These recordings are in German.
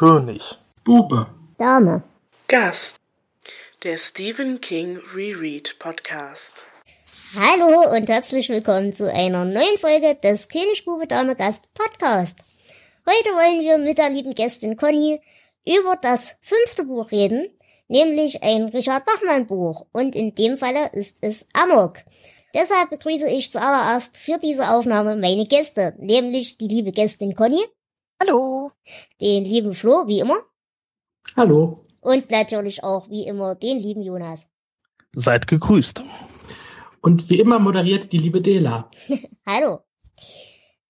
König. Bube. Dame. Gast. Der Stephen King Reread Podcast. Hallo und herzlich willkommen zu einer neuen Folge des König Bube Dame Gast Podcast. Heute wollen wir mit der lieben Gästin Conny über das fünfte Buch reden, nämlich ein Richard Bachmann Buch und in dem Falle ist es Amok. Deshalb begrüße ich zuallererst für diese Aufnahme meine Gäste, nämlich die liebe Gästin Conny. Hallo. Den lieben Flo, wie immer. Hallo. Und natürlich auch, wie immer, den lieben Jonas. Seid gegrüßt. Und wie immer moderiert die liebe Dela. Hallo.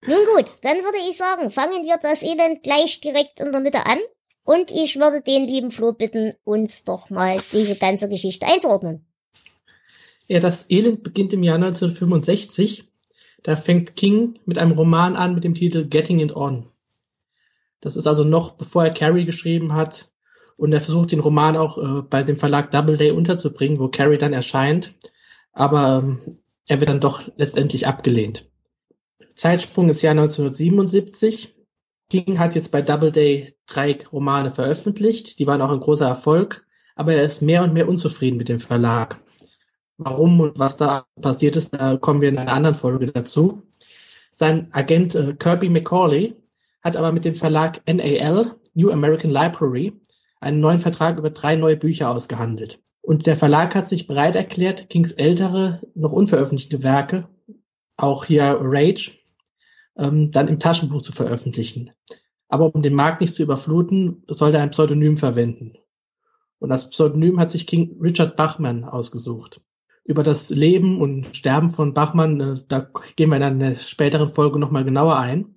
Nun gut, dann würde ich sagen, fangen wir das Elend gleich direkt in der Mitte an. Und ich würde den lieben Flo bitten, uns doch mal diese ganze Geschichte einzuordnen. Ja, das Elend beginnt im Jahr 1965. Da fängt King mit einem Roman an mit dem Titel Getting It On. Das ist also noch bevor er Carrie geschrieben hat. Und er versucht den Roman auch äh, bei dem Verlag Doubleday unterzubringen, wo Carrie dann erscheint. Aber ähm, er wird dann doch letztendlich abgelehnt. Zeitsprung ist Jahr 1977. King hat jetzt bei Doubleday drei Romane veröffentlicht. Die waren auch ein großer Erfolg. Aber er ist mehr und mehr unzufrieden mit dem Verlag. Warum und was da passiert ist, da kommen wir in einer anderen Folge dazu. Sein Agent äh, Kirby McCauley hat aber mit dem Verlag NAL, New American Library, einen neuen Vertrag über drei neue Bücher ausgehandelt. Und der Verlag hat sich bereit erklärt, Kings ältere, noch unveröffentlichte Werke, auch hier Rage, ähm, dann im Taschenbuch zu veröffentlichen. Aber um den Markt nicht zu überfluten, sollte er ein Pseudonym verwenden. Und das Pseudonym hat sich King Richard Bachman ausgesucht. Über das Leben und Sterben von Bachmann, äh, da gehen wir in einer späteren Folge nochmal genauer ein.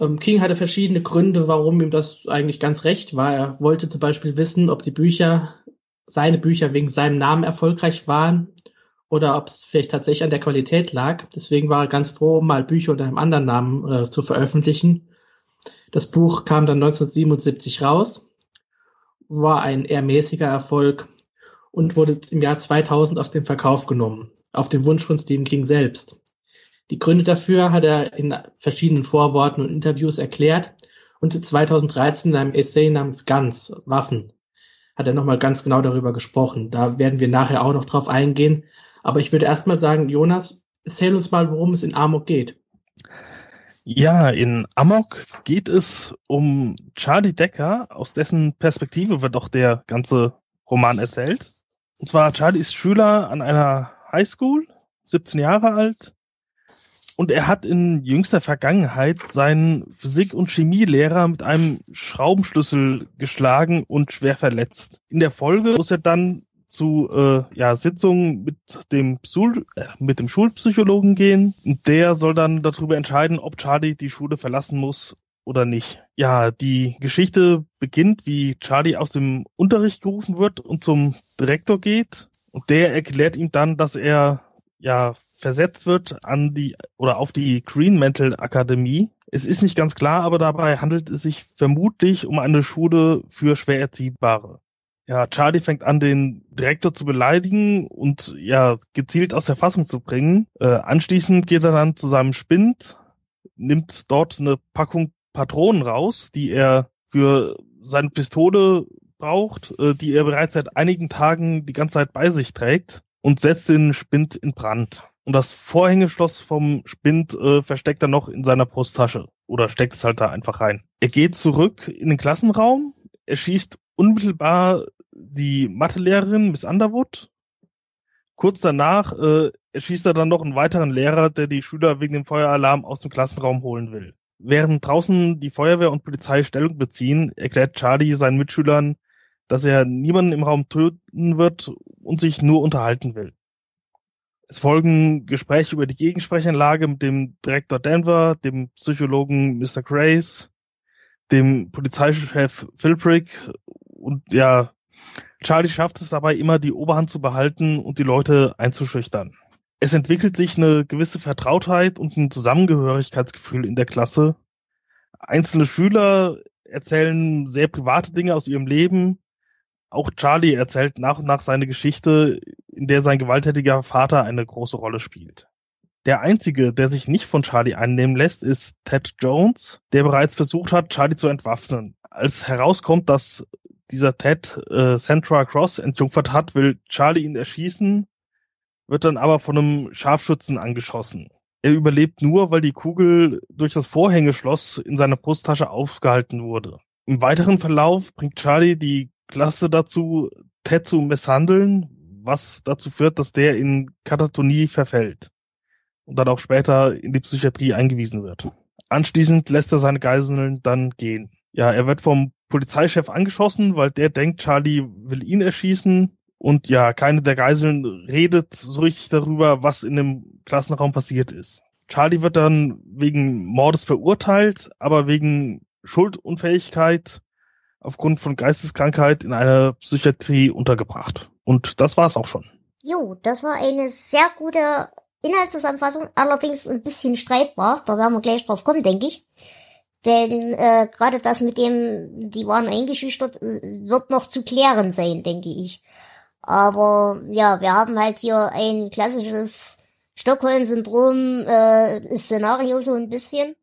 Ähm, King hatte verschiedene Gründe, warum ihm das eigentlich ganz recht war. Er wollte zum Beispiel wissen, ob die Bücher, seine Bücher wegen seinem Namen erfolgreich waren oder ob es vielleicht tatsächlich an der Qualität lag. Deswegen war er ganz froh, mal Bücher unter einem anderen Namen äh, zu veröffentlichen. Das Buch kam dann 1977 raus, war ein eher mäßiger Erfolg und wurde im Jahr 2000 auf den Verkauf genommen, auf den Wunsch von Stephen King selbst. Die Gründe dafür hat er in verschiedenen Vorworten und Interviews erklärt und 2013 in einem Essay namens Guns, Waffen, hat er nochmal ganz genau darüber gesprochen. Da werden wir nachher auch noch drauf eingehen. Aber ich würde erstmal sagen, Jonas, erzähl uns mal, worum es in Amok geht. Ja, in Amok geht es um Charlie Decker, aus dessen Perspektive wird doch der ganze Roman erzählt. Und zwar Charlie ist Schüler an einer Highschool, 17 Jahre alt, und er hat in jüngster Vergangenheit seinen Physik- und Chemielehrer mit einem Schraubenschlüssel geschlagen und schwer verletzt. In der Folge muss er dann zu äh, ja, Sitzungen mit dem, Schul äh, mit dem Schulpsychologen gehen. Und der soll dann darüber entscheiden, ob Charlie die Schule verlassen muss oder nicht. Ja, die Geschichte beginnt, wie Charlie aus dem Unterricht gerufen wird und zum Direktor geht. Und der erklärt ihm dann, dass er ja versetzt wird an die oder auf die Green Mantle Akademie. Es ist nicht ganz klar, aber dabei handelt es sich vermutlich um eine Schule für schwer Erziehbare. Ja, Charlie fängt an, den Direktor zu beleidigen und ja, gezielt aus der Fassung zu bringen. Äh, anschließend geht er dann zu seinem Spind, nimmt dort eine Packung Patronen raus, die er für seine Pistole braucht, äh, die er bereits seit einigen Tagen die ganze Zeit bei sich trägt und setzt den Spind in Brand. Und das Vorhängeschloss vom Spind äh, versteckt er noch in seiner Brusttasche oder steckt es halt da einfach rein. Er geht zurück in den Klassenraum, er schießt unmittelbar die Mathelehrerin Miss Underwood. Kurz danach äh, erschießt er dann noch einen weiteren Lehrer, der die Schüler wegen dem Feueralarm aus dem Klassenraum holen will. Während draußen die Feuerwehr und Polizei Stellung beziehen, erklärt Charlie seinen Mitschülern, dass er niemanden im Raum töten wird und sich nur unterhalten will. Es folgen Gespräche über die Gegensprechanlage mit dem Direktor Denver, dem Psychologen Mr. Grace, dem Polizeichef Philbrick und ja, Charlie schafft es dabei immer, die Oberhand zu behalten und die Leute einzuschüchtern. Es entwickelt sich eine gewisse Vertrautheit und ein Zusammengehörigkeitsgefühl in der Klasse. Einzelne Schüler erzählen sehr private Dinge aus ihrem Leben. Auch Charlie erzählt nach und nach seine Geschichte, in der sein gewalttätiger Vater eine große Rolle spielt. Der einzige, der sich nicht von Charlie einnehmen lässt, ist Ted Jones, der bereits versucht hat, Charlie zu entwaffnen. als herauskommt, dass dieser Ted äh, Central Cross entjungfert hat, will Charlie ihn erschießen, wird dann aber von einem Scharfschützen angeschossen. Er überlebt nur, weil die Kugel durch das Vorhängeschloss in seiner Brusttasche aufgehalten wurde. Im weiteren Verlauf bringt Charlie die Klasse dazu, Ted zu misshandeln, was dazu führt, dass der in Katatonie verfällt und dann auch später in die Psychiatrie eingewiesen wird. Anschließend lässt er seine Geiseln dann gehen. Ja, er wird vom Polizeichef angeschossen, weil der denkt, Charlie will ihn erschießen. Und ja, keine der Geiseln redet so richtig darüber, was in dem Klassenraum passiert ist. Charlie wird dann wegen Mordes verurteilt, aber wegen Schuldunfähigkeit aufgrund von Geisteskrankheit in einer Psychiatrie untergebracht. Und das war's auch schon. Jo, das war eine sehr gute Inhaltszusammenfassung, allerdings ein bisschen streitbar. Da werden wir gleich drauf kommen, denke ich. Denn äh, gerade das mit dem, die waren eingeschüchtert, äh, wird noch zu klären sein, denke ich. Aber ja, wir haben halt hier ein klassisches Stockholm-Syndrom äh, so ein bisschen.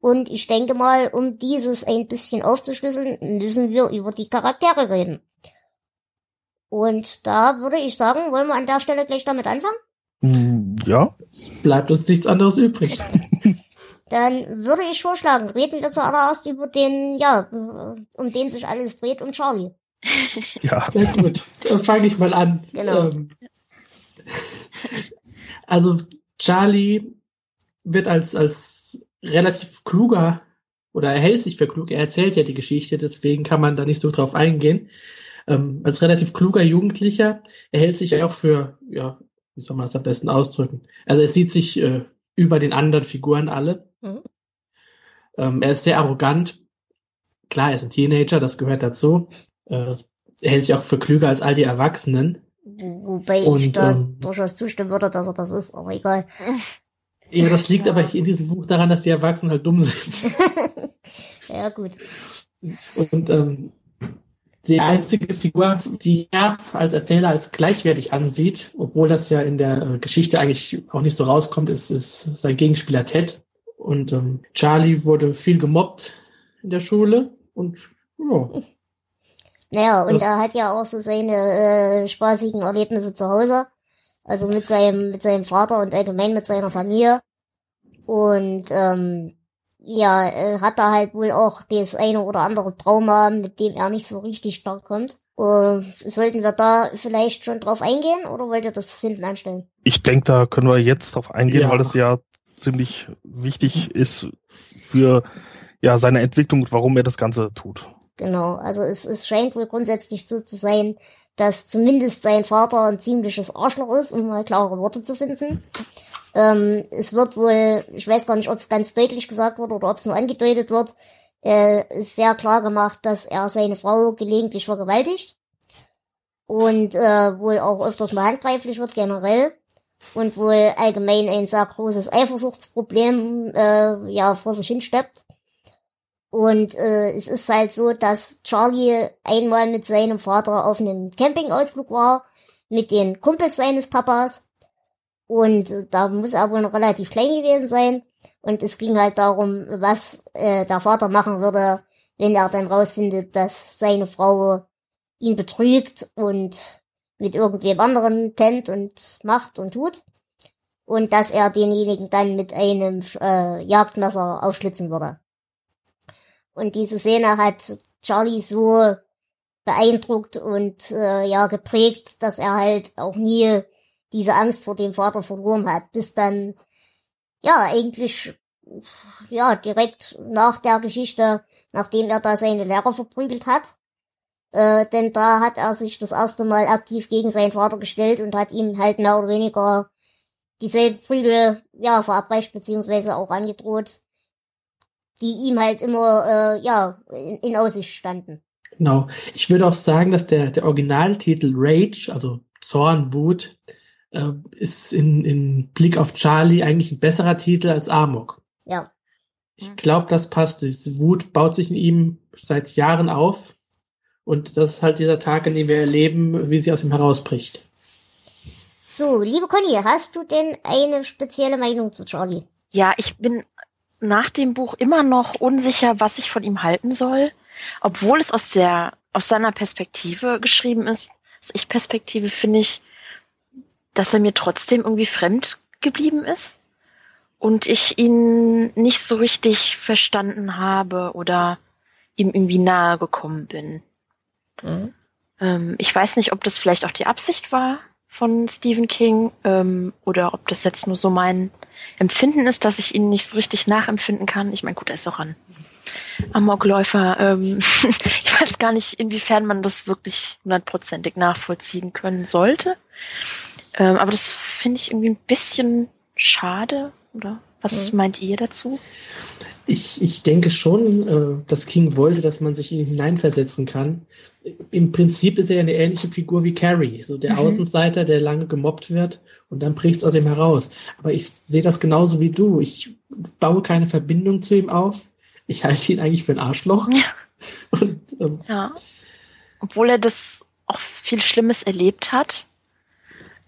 Und ich denke mal, um dieses ein bisschen aufzuschlüsseln, müssen wir über die Charaktere reden. Und da würde ich sagen, wollen wir an der Stelle gleich damit anfangen? Hm, Ja. Bleibt uns nichts anderes übrig. Dann würde ich vorschlagen, reden wir zuallererst über den, ja, um den sich alles dreht, um Charlie. Ja. Ja gut, dann fange ich mal an. Genau. Ähm, also Charlie wird als, als relativ kluger oder er hält sich für klug, er erzählt ja die Geschichte, deswegen kann man da nicht so drauf eingehen. Ähm, als relativ kluger Jugendlicher, er hält sich ja auch für, ja, wie soll man das am besten ausdrücken? Also er sieht sich äh, über den anderen Figuren alle. Mhm. Ähm, er ist sehr arrogant. Klar, er ist ein Teenager, das gehört dazu. Äh, er hält sich auch für klüger als all die Erwachsenen. Wo- Wobei ich Und, da ähm, durchaus zustimmen würde, dass er das ist, aber egal. Ja, das liegt aber in diesem Buch daran, dass die Erwachsenen halt dumm sind. Ja, gut. Und ähm, die einzige Figur, die er als Erzähler als gleichwertig ansieht, obwohl das ja in der äh, Geschichte eigentlich auch nicht so rauskommt, ist, ist sein Gegenspieler Ted. Und ähm, Charlie wurde viel gemobbt in der Schule und ja, Naja, und Das- er hat ja auch so seine äh, spaßigen Erlebnisse zu Hause. Also mit seinem, mit seinem Vater und allgemein mit seiner Familie. Und ähm, ja, äh, hat er halt wohl auch das eine oder andere Trauma, mit dem er nicht so richtig klarkommt. Äh, sollten wir da vielleicht schon drauf eingehen oder wollt ihr das hinten anstellen? Ich denke, da können wir jetzt drauf eingehen, Ja. weil es ja ziemlich wichtig ist für ja seine Entwicklung und warum er das Ganze tut. Genau, also es, es scheint wohl grundsätzlich so zu sein, dass zumindest sein Vater ein ziemliches Arschloch ist, um mal klare Worte zu finden. Ähm, es wird wohl, ich weiß gar nicht, ob es ganz deutlich gesagt wird oder ob es nur angedeutet wird, äh, sehr klar gemacht, dass er seine Frau gelegentlich vergewaltigt und äh, wohl auch öfters mal handgreiflich wird generell und wohl allgemein ein sehr großes Eifersuchtsproblem äh, ja vor sich hinsteppt. Und äh, es ist halt so, dass Charlie einmal mit seinem Vater auf einem Campingausflug war, mit den Kumpels seines Papas. Und äh, da muss er wohl noch relativ klein gewesen sein. Und es ging halt darum, was äh, der Vater machen würde, wenn er dann rausfindet, dass seine Frau ihn betrügt und mit irgendwem anderen kennt und macht und tut. Und dass er denjenigen dann mit einem äh, Jagdmesser aufschlitzen würde. Und diese Szene hat Charlie so beeindruckt und äh, ja geprägt, dass er halt auch nie diese Angst vor dem Vater verloren hat, bis dann ja eigentlich ja direkt nach der Geschichte, nachdem er da seine Lehrer verprügelt hat, äh, denn da hat er sich das erste Mal aktiv gegen seinen Vater gestellt und hat ihm halt mehr oder weniger dieselben Prügel ja verabreicht beziehungsweise auch angedroht, die ihm halt immer äh, ja in, in Aussicht standen. Genau. Ich würde auch sagen, dass der, der Originaltitel Rage, also Zorn, Wut, äh, ist in, in Blick auf Charlie eigentlich ein besserer Titel als Amok. Ja, Ich glaube, das passt. Diese Wut baut sich in ihm seit Jahren auf. Und das ist halt dieser Tag, in dem wir erleben, wie sie aus ihm herausbricht. so liebe Conny, hast du denn eine spezielle Meinung zu Charlie? Ja, ich bin nach dem Buch immer noch unsicher, was ich von ihm halten soll. obwohl es aus der, aus seiner Perspektive geschrieben ist, aus Ich-Perspektive finde ich, dass er mir trotzdem irgendwie fremd geblieben ist und ich ihn nicht so richtig verstanden habe oder ihm irgendwie nahe gekommen bin. Mhm. Ähm, ich weiß nicht, ob das vielleicht auch die Absicht war von Stephen King ähm, oder ob das jetzt nur so mein Empfinden ist, dass ich ihn nicht so richtig nachempfinden kann. Ich meine, gut, er ist auch ein Amokläufer. Ähm, ich weiß gar nicht, inwiefern man das wirklich hundertprozentig nachvollziehen können sollte. Ähm, aber das finde ich irgendwie ein bisschen schade, oder? Was mhm. meint ihr dazu? Ich, ich denke schon, äh, dass King wollte, dass man sich in ihn hineinversetzen kann. Im Prinzip ist er ja eine ähnliche Figur wie Carrie, so der mhm. Außenseiter, der lange gemobbt wird und dann bricht es aus ihm heraus. Aber ich sehe das genauso wie du. Ich baue keine Verbindung zu ihm auf. Ich halte ihn eigentlich für ein Arschloch. Ja. Und, ähm, ja. Obwohl er das auch viel Schlimmes erlebt hat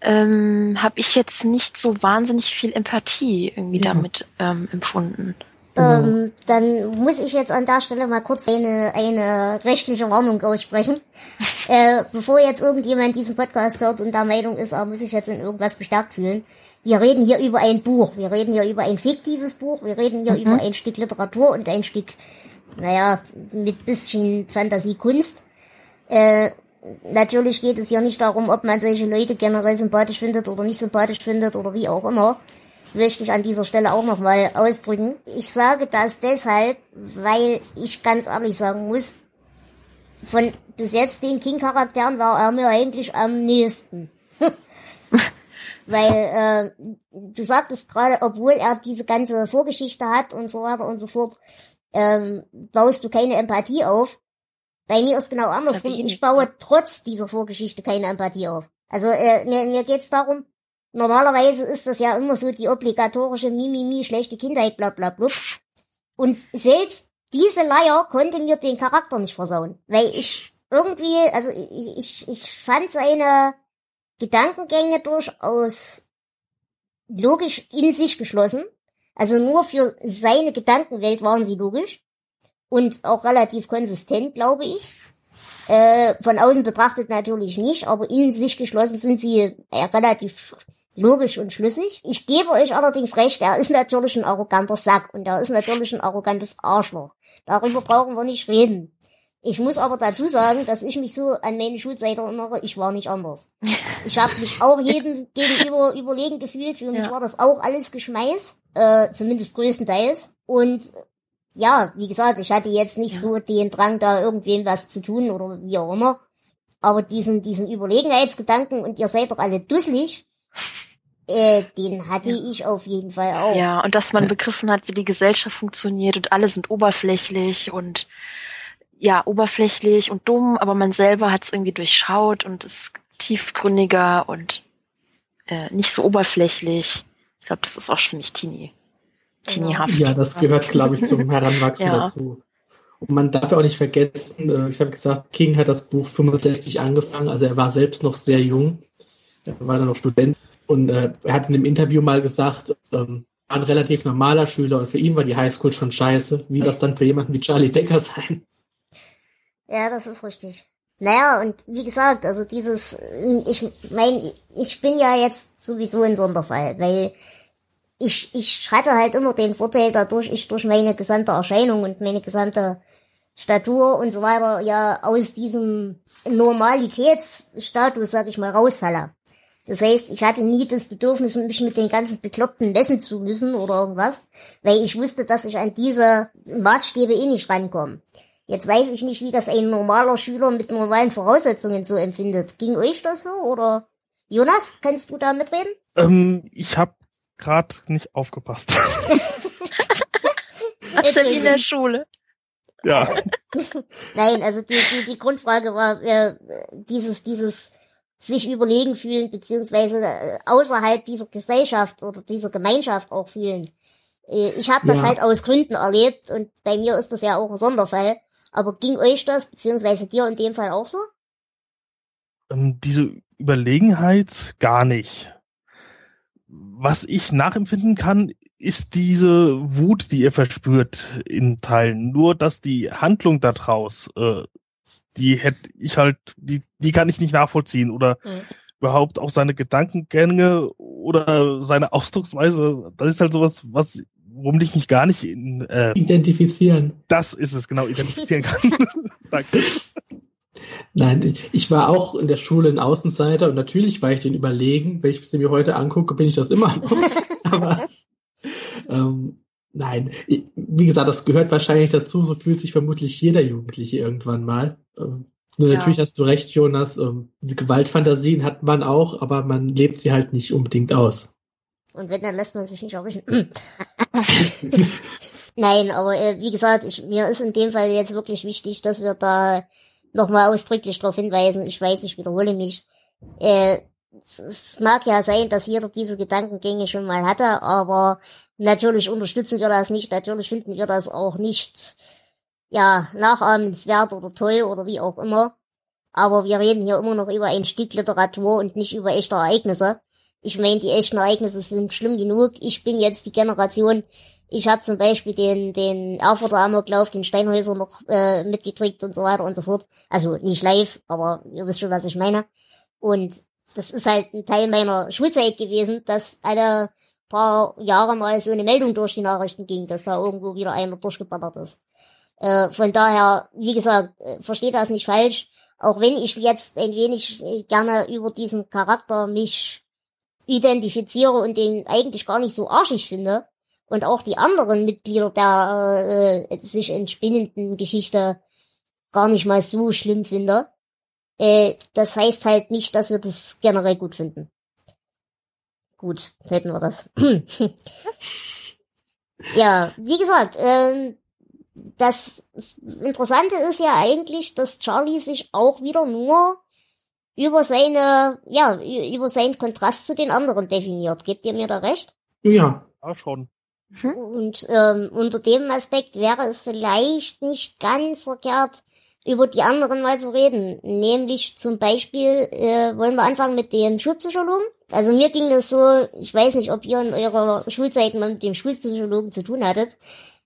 ähm, habe ich jetzt nicht so wahnsinnig viel Empathie irgendwie ja. damit ähm, empfunden. Ähm, genau. dann muss ich jetzt an der Stelle mal kurz eine, eine rechtliche Warnung aussprechen. äh, bevor jetzt irgendjemand diesen Podcast hört und der Meinung ist, er muss sich jetzt in irgendwas bestärkt fühlen. Wir reden hier über ein Buch. Wir reden hier über ein fiktives Buch. Wir reden hier mhm. über ein Stück Literatur und ein Stück, naja, mit bisschen Fantasiekunst. Äh, natürlich geht es ja nicht darum, ob man solche Leute generell sympathisch findet oder nicht sympathisch findet oder wie auch immer. Möchte ich an dieser Stelle auch nochmal ausdrücken. Ich sage das deshalb, weil ich ganz ehrlich sagen muss, von bis jetzt den King-Charakteren war er mir eigentlich am nächsten. weil äh, du sagtest gerade, obwohl er diese ganze Vorgeschichte hat und so weiter und so fort, ähm, baust du keine Empathie auf. Bei mir ist genau andersrum. Ich baue trotz dieser Vorgeschichte keine Empathie auf. Also äh, mir, mir geht's darum, normalerweise ist das ja immer so die obligatorische Mimimi, schlechte Kindheit, bla bla bla. Und selbst diese Leier konnte mir den Charakter nicht versauen. Weil ich irgendwie, also ich, ich, ich fand seine Gedankengänge durchaus logisch in sich geschlossen. Also nur für seine Gedankenwelt waren sie logisch und auch relativ konsistent, glaube ich. Äh, von außen betrachtet natürlich nicht, aber in sich geschlossen sind sie äh, relativ logisch und schlüssig. Ich gebe euch allerdings recht, er ist natürlich ein arroganter Sack und er ist natürlich ein arrogantes Arschloch. Darüber brauchen wir nicht reden. Ich muss aber dazu sagen, dass ich mich so an meine Schulzeit erinnere, ich war nicht anders. Ich habe mich auch jedem gegenüber überlegen gefühlt. Für mich ja. war das auch alles Geschmeiß, äh, zumindest größtenteils. Und ja, wie gesagt, ich hatte jetzt nicht ja. so den Drang, da irgendwem was zu tun oder wie auch immer. Aber diesen, diesen Überlegenheitsgedanken und ihr seid doch alle dusselig, äh, den hatte ja. ich auf jeden Fall auch. Ja, und dass man begriffen hat, wie die Gesellschaft funktioniert und alle sind oberflächlich und ja, oberflächlich und dumm, aber man selber hat es irgendwie durchschaut und ist tiefgründiger und äh, nicht so oberflächlich. Ich glaube, das ist auch ziemlich teeny. Teenyhaft. Ja, das gehört, glaube ich, zum Heranwachsen ja. dazu. Und man darf auch nicht vergessen, äh, ich habe gesagt, King hat das Buch 65 angefangen, also er war selbst noch sehr jung. Er war dann noch Student. Und äh, er hat in dem Interview mal gesagt, ähm, ein relativ normaler Schüler und für ihn war die Highschool schon scheiße. Wie das dann für jemanden wie Charlie Decker sein? Ja, das ist richtig. Naja, und wie gesagt, also dieses, ich mein, ich bin ja jetzt sowieso ein Sonderfall, weil ich, ich hatte halt immer den Vorteil dadurch, ich durch meine gesamte Erscheinung und meine gesamte Statur und so weiter ja aus diesem Normalitätsstatus, sag ich mal, rausfalle. Das heißt, ich hatte nie das Bedürfnis, mich mit den ganzen Bekloppten messen zu müssen oder irgendwas, weil ich wusste, dass ich an diese Maßstäbe eh nicht rankomme. Jetzt weiß ich nicht, wie das ein normaler Schüler mit normalen Voraussetzungen so empfindet. Ging euch das so oder Jonas, kannst du da mitreden? Ähm, ich habe gerade nicht aufgepasst. Was denn in der Schule? Ja. Nein, also die, die, die Grundfrage war äh, dieses, dieses sich überlegen fühlen, beziehungsweise äh, außerhalb dieser Gesellschaft oder dieser Gemeinschaft auch fühlen. Äh, ich habe das ja. halt aus Gründen erlebt und bei mir ist das ja auch ein Sonderfall. Aber ging euch das, beziehungsweise dir in dem Fall auch so? Ähm, diese Überlegenheit gar nicht was ich nachempfinden kann, ist diese Wut, die er verspürt in Teilen. Nur, dass die Handlung daraus, äh, die hätte ich halt, die, die kann ich nicht nachvollziehen oder Mhm. überhaupt auch seine Gedankengänge oder seine Ausdrucksweise. Das ist halt sowas, was, womit ich mich gar nicht in, äh, Identifizieren. das ist es genau, identifizieren kann. Danke. Nein, ich, ich war auch in der Schule ein Außenseiter und natürlich war ich den überlegen. Wenn ich es mir heute angucke, bin ich das immer noch. Aber ähm, nein, wie gesagt, das gehört wahrscheinlich dazu. So fühlt sich vermutlich jeder Jugendliche irgendwann mal. Ähm, nur Ja. natürlich hast du recht, Jonas. Ähm, diese Gewaltfantasien hat man auch, aber man lebt sie halt nicht unbedingt aus. Und wenn, dann lässt man sich nicht erwischen. Nein, aber äh, wie gesagt, ich, mir ist in dem Fall jetzt wirklich wichtig, dass wir da nochmal ausdrücklich darauf hinweisen. Ich weiß, ich wiederhole mich. Äh, es mag ja sein, dass jeder diese Gedankengänge schon mal hatte, aber natürlich unterstützen wir das nicht. Natürlich finden wir das auch nicht, ja, nachahmenswert oder toll oder wie auch immer. Aber wir reden hier immer noch über ein Stück Literatur und nicht über echte Ereignisse. Ich meine, die echten Ereignisse sind schlimm genug. Ich bin jetzt die Generation, ich habe zum Beispiel den, den Erfurter Amoklauf, den Steinhäuser noch äh, mitgekriegt und so weiter und so fort. Also nicht live, aber ihr wisst schon, was ich meine. Und das ist halt ein Teil meiner Schulzeit gewesen, dass alle paar Jahre mal so eine Meldung durch die Nachrichten ging, dass da irgendwo wieder einer durchgeballert ist. Äh, von daher, wie gesagt, äh, versteht das nicht falsch. Auch wenn ich jetzt ein wenig äh, gerne über diesen Charakter mich identifiziere und den eigentlich gar nicht so arschig finde. Und auch die anderen Mitglieder der äh, sich entspinnenden Geschichte gar nicht mal so schlimm finde. Äh, das heißt halt nicht, dass wir das generell gut finden. Gut, hätten wir das. ja, wie gesagt, ähm, das Interessante ist ja eigentlich, dass Charlie sich auch wieder nur über seine, ja, über seinen Kontrast zu den anderen definiert. Gebt ihr mir da recht? Ja, Ja, schon. Und ähm, unter dem Aspekt wäre es vielleicht nicht ganz verkehrt, über die anderen mal zu reden. Nämlich zum Beispiel, äh, wollen wir anfangen mit dem Schulpsychologen? Also mir ging das so, ich weiß nicht, ob ihr in eurer Schulzeit mal mit dem Schulpsychologen zu tun hattet.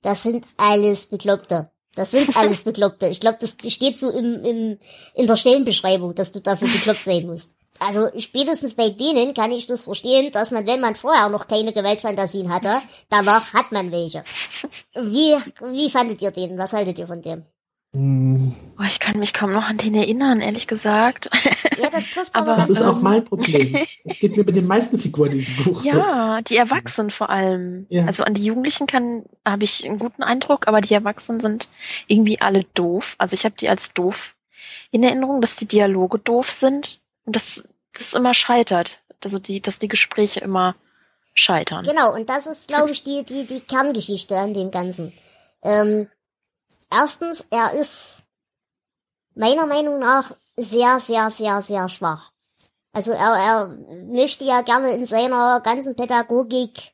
Das sind alles Bekloppte. Das sind alles Bekloppte. Ich glaube, das steht so im, im, in der Stellenbeschreibung, dass du dafür bekloppt sein musst. Also spätestens bei denen kann ich das verstehen, dass man, wenn man vorher noch keine Gewaltfantasien hatte, danach hat man welche. Wie, wie fandet ihr den? Was haltet ihr von dem? Hm, Oh, ich kann mich kaum noch an den erinnern, ehrlich gesagt. Ja, das trifft Aber aber, das ist auch mein Problem. Das geht mir mit den meisten Figuren in diesem Buch so. Ja, die Erwachsenen vor allem. Ja. Also an die Jugendlichen kann habe ich einen guten Eindruck, aber die Erwachsenen sind irgendwie alle doof. Also ich habe die als doof in Erinnerung, dass die Dialoge doof sind und dass das immer scheitert. Also die, dass die Gespräche immer scheitern. Genau, und das ist, glaube ich, die, die, die Kerngeschichte an dem Ganzen. Ähm, erstens, er ist meiner Meinung nach sehr, sehr, sehr, sehr schwach. Also er, er möchte ja gerne in seiner ganzen Pädagogik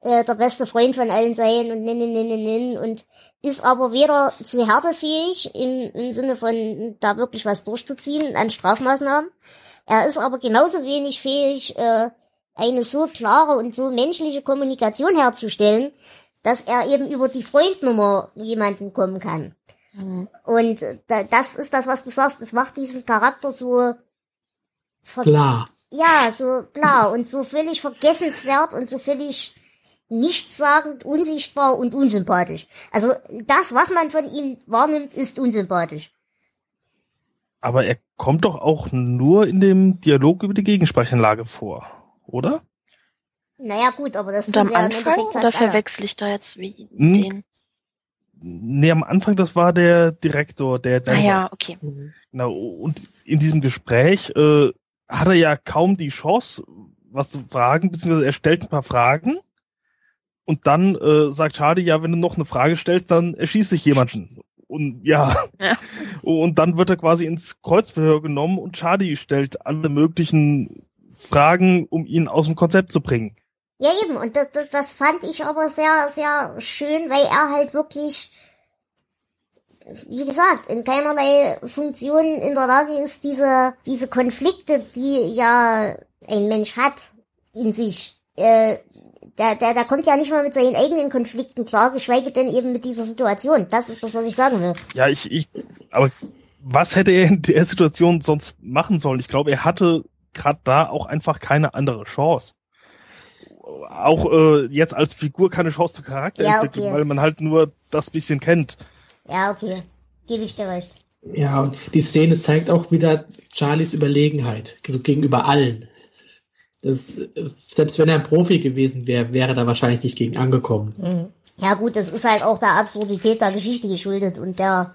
äh, der beste Freund von allen sein und nin, nin, nin, nin, und ist aber weder zu härtefähig im, im Sinne von da wirklich was durchzuziehen an Strafmaßnahmen. Er ist aber genauso wenig fähig, äh, eine so klare und so menschliche Kommunikation herzustellen, dass er eben über die Freundnummer jemanden kommen kann. Mhm. Und äh, da, das ist das, was du sagst. Es macht diesen Charakter so Klar. ja, so klar und so völlig vergessenswert und so völlig nichtssagend, unsichtbar und unsympathisch. Also das, was man von ihm wahrnimmt, ist unsympathisch. aber er kommt doch auch nur in dem Dialog über die Gegensprechanlage vor, oder? Naja gut, aber das tun am sie ja im Anfang Endeffekt oder verwechsel ich da jetzt wie Hm. den? Nee, am Anfang, das war der Direktor, der Ah ja, okay. Genau, und in diesem Gespräch äh, hat er ja kaum die Chance, was zu fragen, beziehungsweise er stellt ein paar Fragen und dann äh, sagt Charlie, ja, wenn du noch eine Frage stellst, dann erschießt sich jemanden. Und ja. Ja. Und dann wird er quasi ins Kreuzverhör genommen und Charlie stellt alle möglichen Fragen, um ihn aus dem Konzept zu bringen. Ja, eben. Und das, das, fand ich aber sehr, sehr schön, weil er halt wirklich, wie gesagt, in keinerlei Funktion in der Lage ist, diese, diese Konflikte, die ja ein Mensch hat in sich, äh, Der, der, der kommt ja nicht mal mit seinen eigenen Konflikten klar, geschweige denn eben mit dieser Situation. Das ist das, was ich sagen will. Ja, ich, ich, aber was hätte er in der Situation sonst machen sollen? Ich glaube, er hatte gerade da auch einfach keine andere Chance. Auch äh, jetzt als Figur keine Chance zur Charakterentwicklung, Ja, okay. weil man halt nur das bisschen kennt. Ja, okay. Gebe ich dir recht. Ja, und die Szene zeigt auch wieder Charlies Überlegenheit, so gegenüber allen. Das, selbst wenn er ein Profi gewesen wäre, wäre er da wahrscheinlich nicht gegen angekommen. Mhm. Ja gut, das ist halt auch der Absurdität der Geschichte geschuldet und der,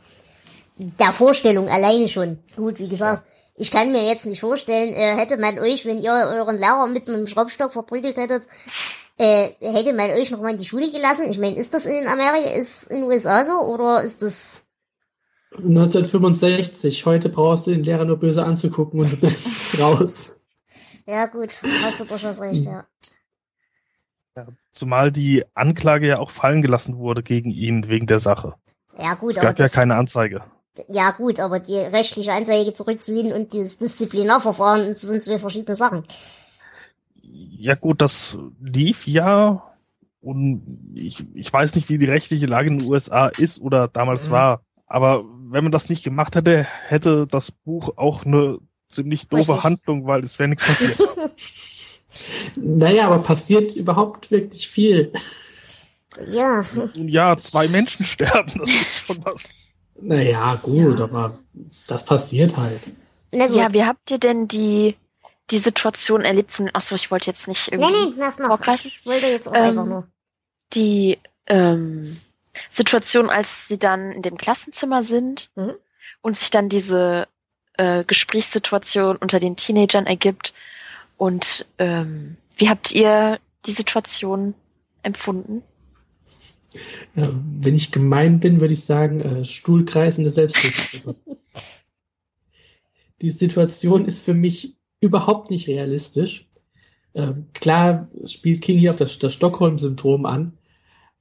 der Vorstellung alleine schon. Gut, wie gesagt, ich kann mir jetzt nicht vorstellen, äh, hätte man euch, wenn ihr euren Lehrer mit einem Schraubstock verprügelt hättet, äh, hätte man euch noch mal in die Schule gelassen? Ich meine, ist das in Amerika, ist in den USA so oder ist das... 1965, heute brauchst du den Lehrer nur böse anzugucken und du bist raus. Ja gut, hast du durchaus recht, ja. Ja, zumal die Anklage ja auch fallen gelassen wurde gegen ihn wegen der Sache. Ja gut, Es gab ja keine Anzeige. Ja gut, aber die rechtliche Anzeige zurückziehen und das Disziplinarverfahren das sind zwei verschiedene Sachen. Ja gut, das lief ja und ich, ich weiß nicht, wie die rechtliche Lage in den USA ist oder damals Mhm. war. Aber wenn man das nicht gemacht hätte, hätte das Buch auch eine ziemlich doofe Richtig. Handlung, weil es wäre nichts passiert. Naja, aber passiert überhaupt wirklich viel. Ja, Und ja, zwei Menschen sterben, das ist schon was. Naja, gut, aber das passiert halt. Ja, wie habt ihr denn die, die Situation erlebt von, achso, ich wollte jetzt nicht nee, irgendwie nee, mach, mach. vorgreifen? Ich wollte jetzt auch Ähm, einfach nur. die ähm, Situation, als sie dann in dem Klassenzimmer sind Mhm. und sich dann diese äh, Gesprächssituation unter den Teenagern ergibt. Und ähm, wie habt ihr die Situation empfunden? Äh, wenn ich gemein bin, würde ich sagen, äh, stuhlkreisende Selbsthilfegruppe. die Situation ist für mich überhaupt nicht realistisch. Ähm, klar spielt King hier auf das, Stockholm-Syndrom an,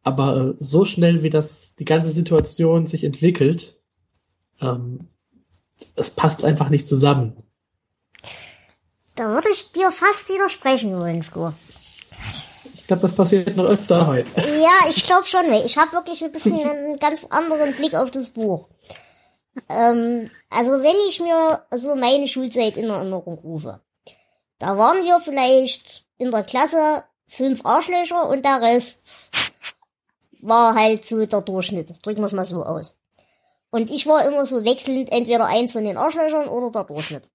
aber äh, so schnell wie das die ganze Situation sich entwickelt, ähm, es passt einfach nicht zusammen. Da würde ich dir fast widersprechen wollen. Ich glaube, das passiert noch öfter heute. Ja, ich glaube schon. Ich habe wirklich ein bisschen einen ganz anderen Blick auf das Buch. Ähm, also wenn ich mir so meine Schulzeit in Erinnerung rufe, da waren wir vielleicht in der Klasse fünf Arschlöcher und der Rest war halt so der Durchschnitt. Drücken wir es mal so aus. Und ich war immer so wechselnd entweder eins von den Arschlöchern oder der Durchschnitt.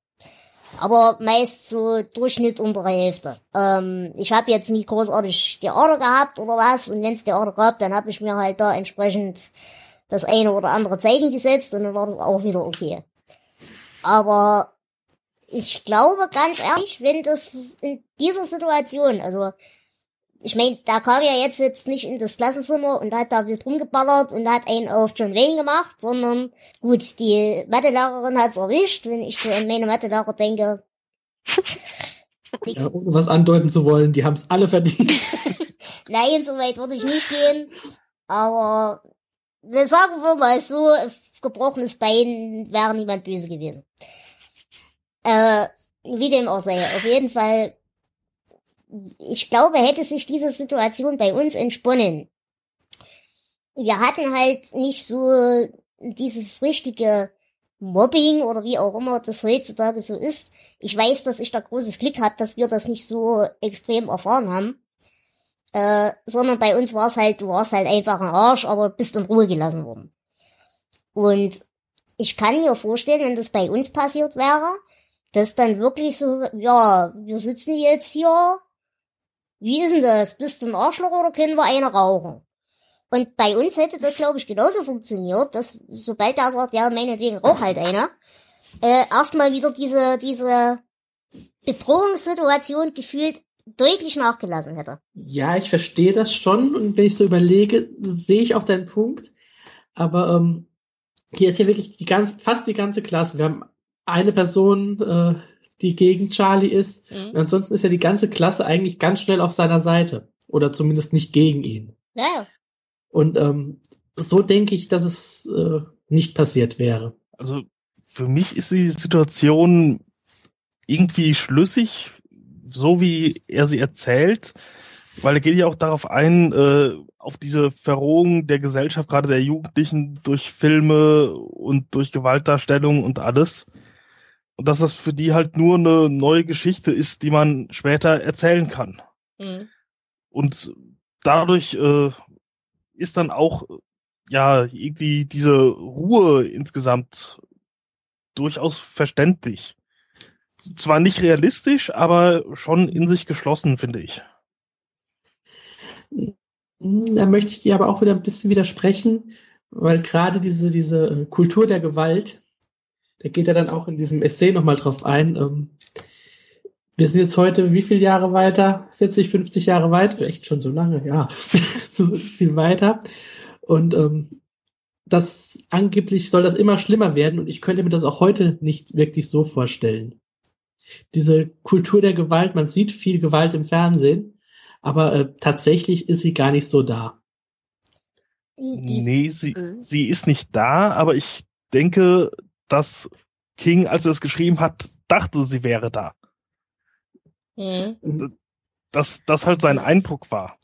Aber meist so Durchschnitt untere Hälfte. Ähm, ich habe jetzt nie großartig Theater gehabt oder was. Und wenn es Theater gab, dann habe ich mir halt da entsprechend das eine oder andere Zeichen gesetzt und dann war das auch wieder okay. Aber ich glaube ganz ehrlich, wenn das in dieser Situation, also ich meine, da kam ja jetzt jetzt nicht in das Klassenzimmer und hat da wild rumgeballert und hat einen auf John Wayne gemacht, sondern gut, die Mathelehrerin hat's erwischt, wenn ich so an meine Mathelehrer denke. Ja, ohne was andeuten zu wollen, die haben es alle verdient. Nein, so weit würde ich nicht gehen. Aber wir sagen wir mal so, gebrochenes Bein wäre niemand böse gewesen. Äh, wie dem auch sei. Auf jeden Fall, ich glaube, hätte sich diese Situation bei uns entsponnen. Wir hatten halt nicht so dieses richtige Mobbing oder wie auch immer das heutzutage so ist. Ich weiß, dass ich da großes Glück habe, dass wir das nicht so extrem erfahren haben. Äh, sondern bei uns war es halt, du warst halt einfach ein Arsch, aber bist in Ruhe gelassen worden. Und ich kann mir vorstellen, wenn das bei uns passiert wäre, dass dann wirklich so, ja, wir sitzen jetzt hier, wie ist denn das? Bist du ein Arschloch oder können wir eine rauchen? Und bei uns hätte das, glaube ich, genauso funktioniert, dass sobald er sagt, ja, meinetwegen rauch halt einer, äh, erstmal wieder diese, diese Bedrohungssituation gefühlt deutlich nachgelassen hätte. Ja, ich verstehe das schon und wenn ich so überlege, sehe ich auch deinen Punkt. Aber ähm, hier ist ja wirklich die ganze, fast die ganze Klasse. Wir haben eine Person, äh, die gegen Charlie ist. Mhm. Und ansonsten ist ja die ganze Klasse eigentlich ganz schnell auf seiner Seite. Oder zumindest nicht gegen ihn. Ja. Und ähm, so denke ich, dass es äh, nicht passiert wäre. Also für mich ist die Situation irgendwie schlüssig, so wie er sie erzählt. weil er geht ja auch darauf ein, äh, auf diese Verrohung der Gesellschaft, gerade der Jugendlichen, durch Filme und durch Gewaltdarstellung und alles. Und dass das für die halt nur eine neue Geschichte ist, die man später erzählen kann. Mhm. Und dadurch äh, ist dann auch ja irgendwie diese Ruhe insgesamt durchaus verständlich. Zwar nicht realistisch, aber schon in sich geschlossen, finde ich. Da möchte ich dir aber auch wieder ein bisschen widersprechen, weil gerade diese, diese äh, Kultur der Gewalt, da geht er dann auch in diesem Essay nochmal drauf ein. Ähm, wir sind jetzt heute wie viele Jahre weiter? 40, 50 Jahre weit? Echt schon so lange, ja. so viel weiter. Und ähm, das angeblich soll das immer schlimmer werden und ich könnte mir das auch heute nicht wirklich so vorstellen. Diese Kultur der Gewalt, man sieht viel Gewalt im Fernsehen, aber äh, tatsächlich ist sie gar nicht so da. Nee, sie, mhm. sie ist nicht da, aber ich denke, dass King, als er es geschrieben hat, dachte, sie wäre da. Mhm. Dass das halt sein Eindruck war.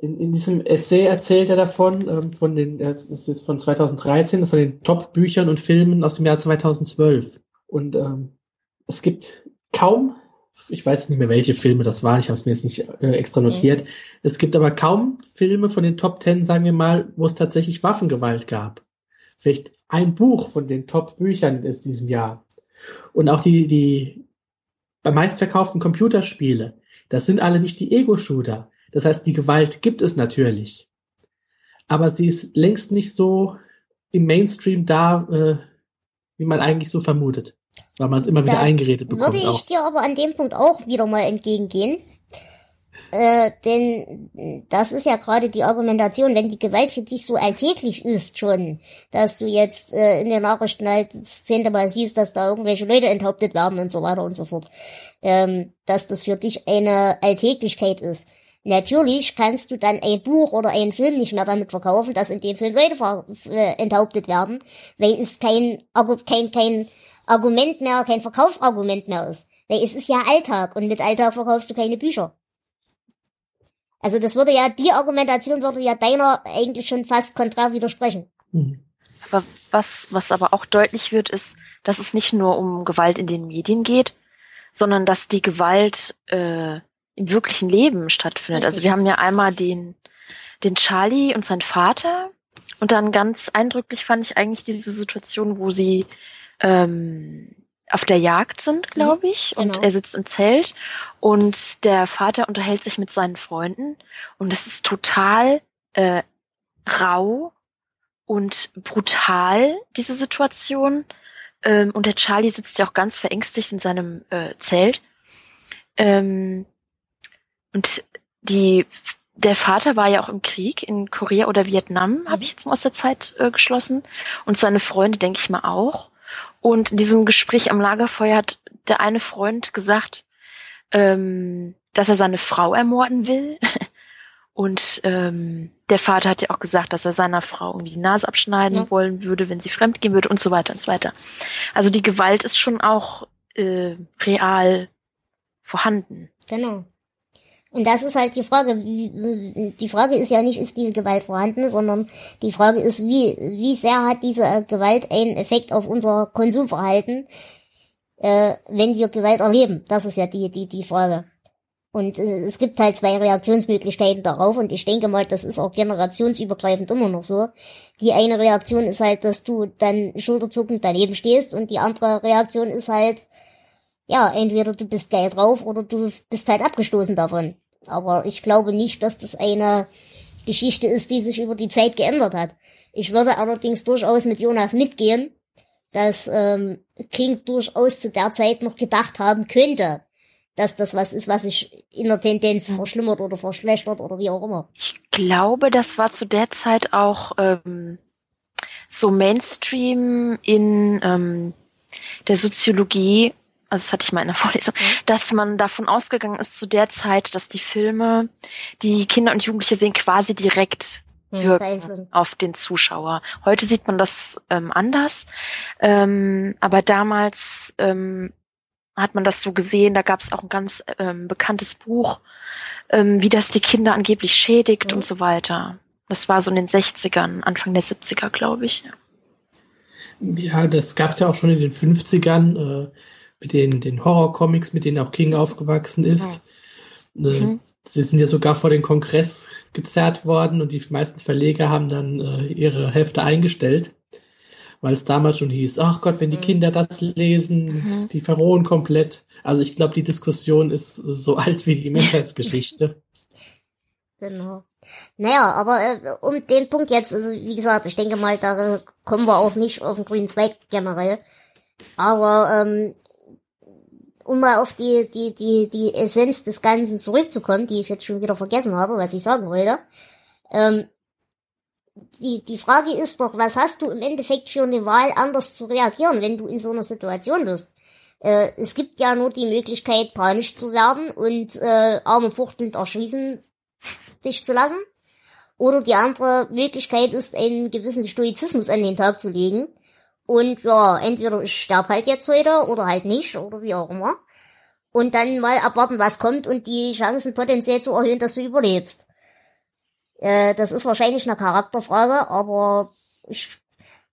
In, in diesem Essay erzählt er davon, ähm, von den, das ist jetzt von 2013, von den Top-Büchern und Filmen aus dem Jahr 2012. Und ähm, es gibt kaum, ich weiß nicht mehr, welche Filme das waren, ich habe es mir jetzt nicht äh, extra notiert. Mhm. Es gibt aber kaum Filme von den Top Ten, sagen wir mal, wo es tatsächlich Waffengewalt gab. Vielleicht ein Buch von den Top-Büchern in diesem Jahr. Und auch die, die bei meistverkauften Computerspiele, das sind alle nicht die Ego-Shooter. Das heißt, die Gewalt gibt es natürlich. Aber sie ist längst nicht so im Mainstream da, äh, wie man eigentlich so vermutet. Weil man es immer da wieder eingeredet bekommt. Würde ich auch. dir aber an dem Punkt auch wieder mal entgegengehen. Äh, denn das ist ja gerade die Argumentation, wenn die Gewalt für dich so alltäglich ist schon, dass du jetzt äh, in den Nachrichten halt das zehnte Mal siehst, dass da irgendwelche Leute enthauptet werden und so weiter und so fort, ähm, dass das für dich eine Alltäglichkeit ist. Natürlich kannst du dann ein Buch oder einen Film nicht mehr damit verkaufen, dass in dem Film Leute äh, enthauptet werden, weil es kein, kein, kein Argument mehr, kein Verkaufsargument mehr ist. Weil es ist ja Alltag und mit Alltag verkaufst du keine Bücher. Also das würde ja, die Argumentation würde ja deiner eigentlich schon fast konträr widersprechen. Mhm. Aber was, was aber auch deutlich wird, ist, dass es nicht nur um Gewalt in den Medien geht, sondern dass die Gewalt äh, im wirklichen Leben stattfindet. Richtig. Also wir haben ja einmal den, den Charlie und sein Vater und dann ganz eindrücklich fand ich eigentlich diese Situation, wo sie ähm, auf der Jagd sind, glaube mhm. ich, genau. und er sitzt im Zelt und der Vater unterhält sich mit seinen Freunden und es ist total äh, rau und brutal, diese Situation. Ähm, und der Charlie sitzt ja auch ganz verängstigt in seinem äh, Zelt. Ähm, und die, der Vater war ja auch im Krieg in Korea oder Vietnam, mhm. habe ich jetzt mal aus der Zeit äh, geschlossen. Und seine Freunde, denke ich mal, auch. Und in diesem Gespräch am Lagerfeuer hat der eine Freund gesagt, ähm, dass er seine Frau ermorden will. Und ähm, der Vater hat ja auch gesagt, dass er seiner Frau irgendwie die Nase abschneiden ja. wollen würde, wenn sie fremd gehen würde und so weiter und so weiter. Also die Gewalt ist schon auch äh, real vorhanden. Genau. Und das ist halt die Frage. Die Frage ist ja nicht, ist die Gewalt vorhanden, sondern die Frage ist, wie, wie sehr hat diese Gewalt einen Effekt auf unser Konsumverhalten, äh, wenn wir Gewalt erleben? Das ist ja die, die, die Frage. Und äh, es gibt halt zwei Reaktionsmöglichkeiten darauf und ich denke mal, das ist auch generationsübergreifend immer noch so. Die eine Reaktion ist halt, dass du dann schulterzuckend daneben stehst und die andere Reaktion ist halt, ja, entweder du bist geil drauf oder du bist halt abgestoßen davon. Aber ich glaube nicht, dass das eine Geschichte ist, die sich über die Zeit geändert hat. Ich würde allerdings durchaus mit Jonas mitgehen, dass ähm, King durchaus zu der Zeit noch gedacht haben könnte, dass das was ist, was sich in der Tendenz verschlimmert oder verschlechtert oder wie auch immer. Ich glaube, das war zu der Zeit auch ähm, so Mainstream in ähm, der Soziologie also das hatte ich mal in der Vorlesung, mhm. dass man davon ausgegangen ist zu der Zeit, dass die Filme, die Kinder und Jugendliche sehen, quasi direkt mhm, wirken auf den Zuschauer. Heute sieht man das ähm, anders, ähm, aber damals ähm, hat man das so gesehen. Da gab es auch ein ganz ähm, bekanntes Buch, ähm, wie das die Kinder angeblich schädigt Mhm. und so weiter. Das war so in den 60ern, Anfang der 70er, glaube ich. Ja, das gab es ja auch schon in den 50ern äh, mit den, den Horrorcomics, mit denen auch King aufgewachsen ist. Äh, Mhm. Sie sind ja sogar vor den Kongress gezerrt worden und die meisten Verleger haben dann äh, ihre Hefte eingestellt, weil es damals schon hieß, ach Gott, wenn die Mhm. Kinder das lesen, Mhm. die verrohen komplett. Also ich glaube, die Diskussion ist so alt wie die Menschheitsgeschichte. Genau. Naja, aber äh, um den Punkt jetzt, also wie gesagt, ich denke mal, da kommen wir auch nicht auf den grünen Zweig generell. Aber ähm, um mal auf die, die, die, die Essenz des Ganzen zurückzukommen, die ich jetzt schon wieder vergessen habe, was ich sagen wollte. Ähm, die, die Frage ist doch, was hast du im Endeffekt für eine Wahl, anders zu reagieren, wenn du in so einer Situation bist? Äh, es gibt ja nur die Möglichkeit, panisch zu werden und äh, Arme fuchtelnd erschließen dich zu lassen. Oder die andere Möglichkeit ist, einen gewissen Stoizismus an den Tag zu legen. Und ja, entweder ich sterb halt jetzt heute oder halt nicht oder wie auch immer. Und dann mal abwarten, was kommt und die Chancen potenziell zu erhöhen, dass du überlebst. Äh, das ist wahrscheinlich eine Charakterfrage, aber ich,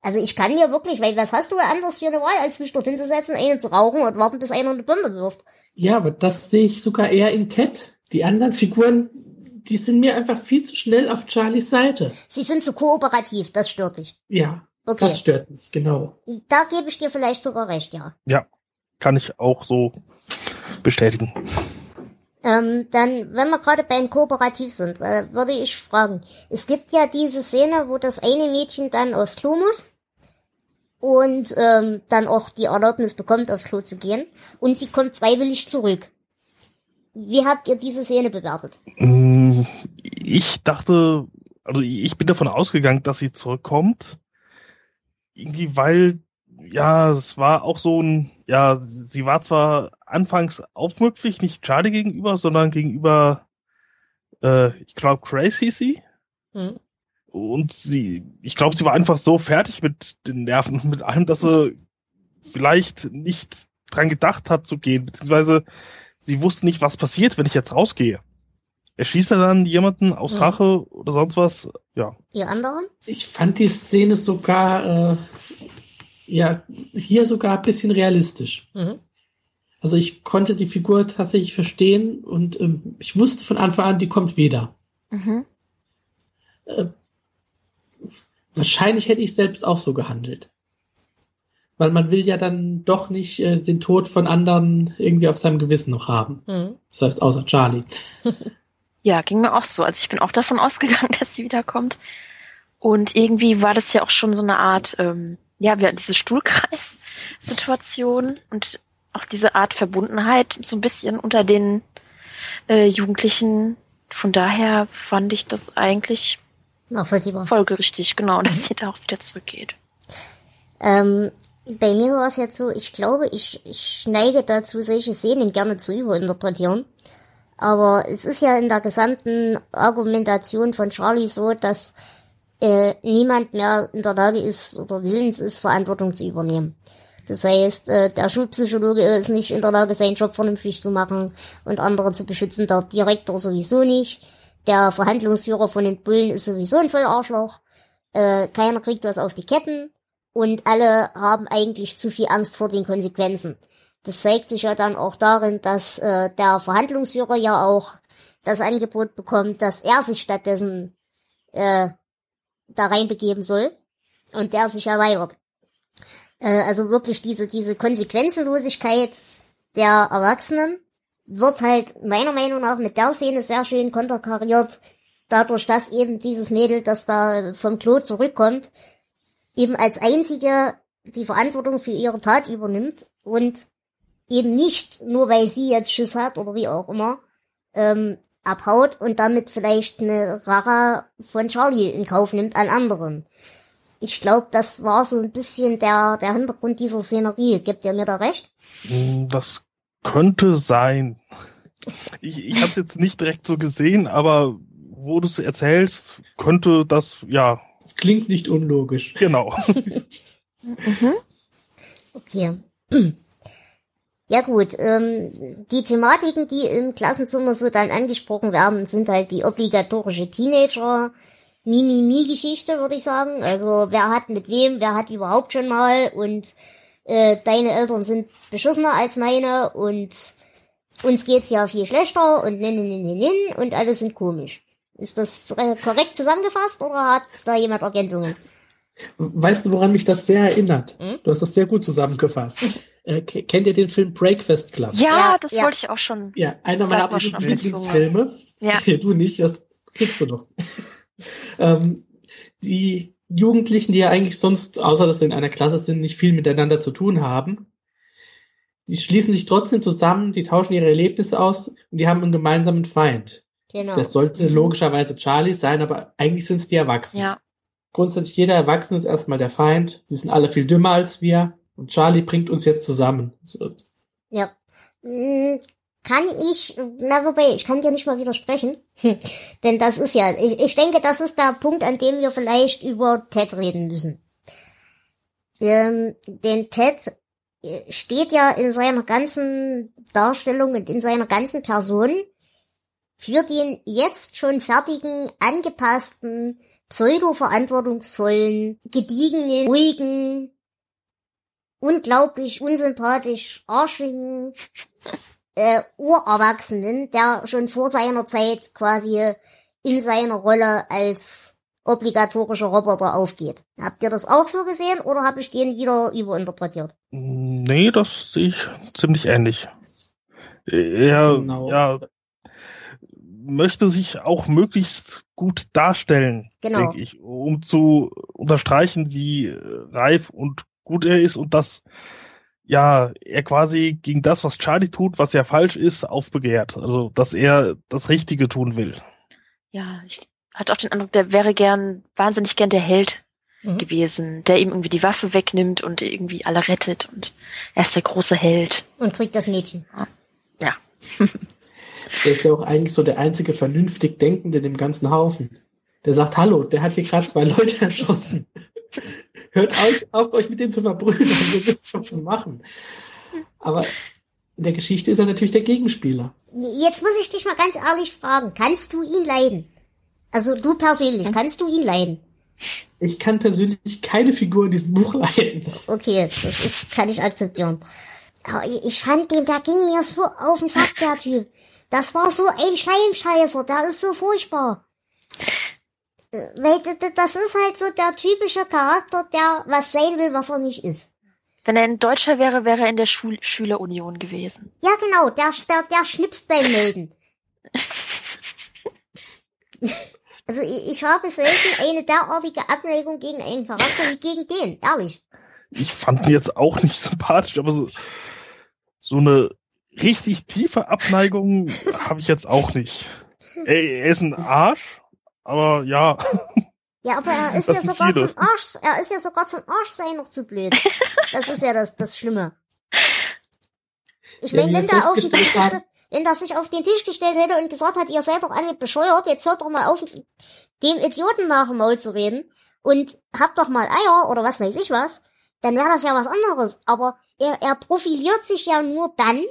also ich kann mir wirklich, weil was hast du anders für eine Wahl, als dich dort hinzusetzen, einen zu rauchen und warten, bis einer eine Bombe wirft? Ja, aber das sehe ich sogar eher in Ted. Die anderen Figuren, die sind mir einfach viel zu schnell auf Charlies Seite. Sie sind zu kooperativ, das stört dich. Ja, Okay, das stört mich, genau. da gebe ich dir vielleicht sogar recht, ja. Ja, kann ich auch so bestätigen. Ähm, dann, wenn wir gerade beim Kooperativ sind, äh, würde ich fragen, es gibt ja diese Szene, wo das eine Mädchen dann aufs Klo muss und ähm, dann auch die Erlaubnis bekommt, aufs Klo zu gehen und sie kommt freiwillig zurück. Wie habt ihr diese Szene bewertet? Mm, Ich dachte, also ich bin davon ausgegangen, dass sie zurückkommt. Irgendwie, weil, ja, es war auch so ein, ja, sie war zwar anfangs aufmüpfig, nicht Charlie gegenüber, sondern gegenüber, äh, ich glaube, hieß sie. Hm? Und sie, ich glaube, sie war einfach so fertig mit den Nerven und mit allem, dass sie vielleicht nicht dran gedacht hat zu gehen, beziehungsweise sie wusste nicht, was passiert, wenn ich jetzt rausgehe. Erschießt er dann jemanden aus Ja. Rache oder sonst was? Ja. Ihr anderen? Ich fand die Szene sogar, äh, ja, hier sogar ein bisschen realistisch. Mhm. Also ich konnte die Figur tatsächlich verstehen und ähm, ich wusste von Anfang an, die kommt wieder. Mhm. Äh, wahrscheinlich hätte ich selbst auch so gehandelt. Weil man will ja dann doch nicht äh, den Tod von anderen irgendwie auf seinem Gewissen noch haben. Mhm. Das heißt, außer Charlie. Ja, ging mir auch so. Also ich bin auch davon ausgegangen, dass sie wiederkommt. Und irgendwie war das ja auch schon so eine Art, ähm, ja, wir hatten diese Stuhlkreis-Situation und auch diese Art Verbundenheit so ein bisschen unter den äh, Jugendlichen. Von daher fand ich das eigentlich Nachvollziehbar. folgerichtig, genau, dass sie da auch wieder zurückgeht. Ähm, bei mir war es jetzt so, ich glaube, ich, ich neige dazu, solche Szenen gerne zu überinterpretieren. Aber es ist ja in der gesamten Argumentation von Charlie so, dass äh, niemand mehr in der Lage ist oder willens ist, Verantwortung zu übernehmen. Das heißt, äh, der Schulpsychologe ist nicht in der Lage, seinen Job vernünftig zu machen und andere zu beschützen, der Direktor sowieso nicht. Der Verhandlungsführer von den Bullen ist sowieso ein Vollarschloch. Äh, keiner kriegt was auf die Ketten und alle haben eigentlich zu viel Angst vor den Konsequenzen. Das zeigt sich ja dann auch darin, dass äh, der Verhandlungsführer ja auch das Angebot bekommt, dass er sich stattdessen äh, da reinbegeben soll und der sich ja weigert. Äh, also wirklich diese, diese Konsequenzenlosigkeit der Erwachsenen wird halt meiner Meinung nach mit der Szene sehr schön konterkariert, dadurch, dass eben dieses Mädel, das da vom Klo zurückkommt, eben als einzige die Verantwortung für ihre Tat übernimmt und eben nicht nur weil sie jetzt Schiss hat oder wie auch immer ähm, abhaut und damit vielleicht eine Rara von Charlie in Kauf nimmt an anderen. Ich glaube, das war so ein bisschen der der Hintergrund dieser Szenerie. Gibt ihr mir da recht? Mm, Das könnte sein. Ich, ich habe es jetzt nicht direkt so gesehen, aber wo du es erzählst, könnte das, ja, Das klingt nicht unlogisch. genau. Mhm. Okay. Ja gut, ähm, die Thematiken, die im Klassenzimmer so dann angesprochen werden, sind halt die obligatorische Teenager, Mimimi-Geschichte, würde ich sagen. Also wer hat mit wem, wer hat überhaupt schon mal und äh, deine Eltern sind beschissener als meine und uns geht's ja viel schlechter und nin, nin, nin, nin, und alle sind komisch. Ist das äh, korrekt zusammengefasst oder hat da jemand Ergänzungen? Weißt du, woran mich das sehr erinnert? Hm? Du hast das sehr gut zusammengefasst. äh, ke- kennt ihr den Film Breakfast Club? Ja, Ja, das ja. wollte ich auch schon. Ja, einer Das meiner absoluten. Lieblingsfilme. Ja. du nicht, das kriegst du noch. ähm, die Jugendlichen, die ja eigentlich sonst, außer dass sie in einer Klasse sind, nicht viel miteinander zu tun haben, die schließen sich trotzdem zusammen, die tauschen ihre Erlebnisse aus und die haben einen gemeinsamen Feind. Genau. Das sollte logischerweise Charlie sein, aber eigentlich sind es die Erwachsenen. Ja. Grundsätzlich jeder Erwachsene ist erstmal der Feind. Sie sind alle viel dümmer als wir. Und Charlie bringt uns jetzt zusammen. So, Ja. Hm, Kann ich, na wobei, ich kann dir nicht mal widersprechen. Denn das ist ja, ich, ich denke, das ist der Punkt, an dem wir vielleicht über Ted reden müssen. Ähm, denn Ted äh, steht ja in seiner ganzen Darstellung und in seiner ganzen Person für den jetzt schon fertigen, angepassten, pseudo-verantwortungsvollen, gediegenen, ruhigen, unglaublich unsympathisch, arschigen, äh, Urerwachsenen, der schon vor seiner Zeit quasi in seiner Rolle als obligatorischer Roboter aufgeht. Habt ihr das auch so gesehen oder habe ich den wieder überinterpretiert? Nee, das sehe ich ziemlich ähnlich. Er Genau. ja, möchte sich auch möglichst gut darstellen, Genau. denke ich, um zu unterstreichen, wie reif und gut er ist und dass ja er quasi gegen das, was Charlie tut, was ja falsch ist, aufbegehrt. Also dass er das Richtige tun will. Ja, ich hatte auch den Eindruck, der wäre gern, wahnsinnig gern der Held Mhm. gewesen, der ihm irgendwie die Waffe wegnimmt und irgendwie alle rettet und er ist der große Held. Und kriegt das Mädchen. Der ist ja auch eigentlich so der einzige vernünftig Denkende in dem ganzen Haufen. Der sagt, hallo, der hat hier gerade zwei Leute erschossen. Hört euch auf, euch mit dem zu verbrüdern, wir wissen, was zu machen. Aber in der Geschichte ist er natürlich der Gegenspieler. Jetzt muss ich dich mal ganz ehrlich fragen, kannst du ihn leiden? Also du persönlich, kannst du ihn leiden? Ich kann persönlich keine Figur in diesem Buch leiden. Okay, das ist, kann ich akzeptieren. Aber ich, ich fand den, der ging mir so auf den Sack, der Typ. Das war so ein Schleimscheißer, der ist so furchtbar. Äh, Weil das ist halt so der typische Charakter, der was sein will, was er nicht ist. Wenn er ein Deutscher wäre, wäre er in der Schul Schülerunion gewesen. Ja, genau, der, der, der schnipst beim Melden. Also ich, ich habe selten eine derartige Abneigung gegen einen Charakter wie gegen den, ehrlich. Ich fand ihn jetzt auch nicht sympathisch, aber so, so eine richtig tiefe Abneigung habe ich jetzt auch nicht. Er, er ist ein Arsch, aber ja, Ja, aber er ist Das ja sogar viele. zum Arsch, er ist ja sogar zum Arsch sein noch zu blöd. Das ist ja das, das Schlimme. Ich Ja, meine, wenn der auf den Tisch gestellt, wenn der sich auf den Tisch gestellt hätte und gesagt hat, ihr seid doch alle bescheuert, jetzt hört doch mal auf, dem Idioten nach dem Maul zu reden und habt doch mal Eier oder was weiß ich was, dann wäre das ja was anderes. Aber er, er profiliert sich ja nur dann,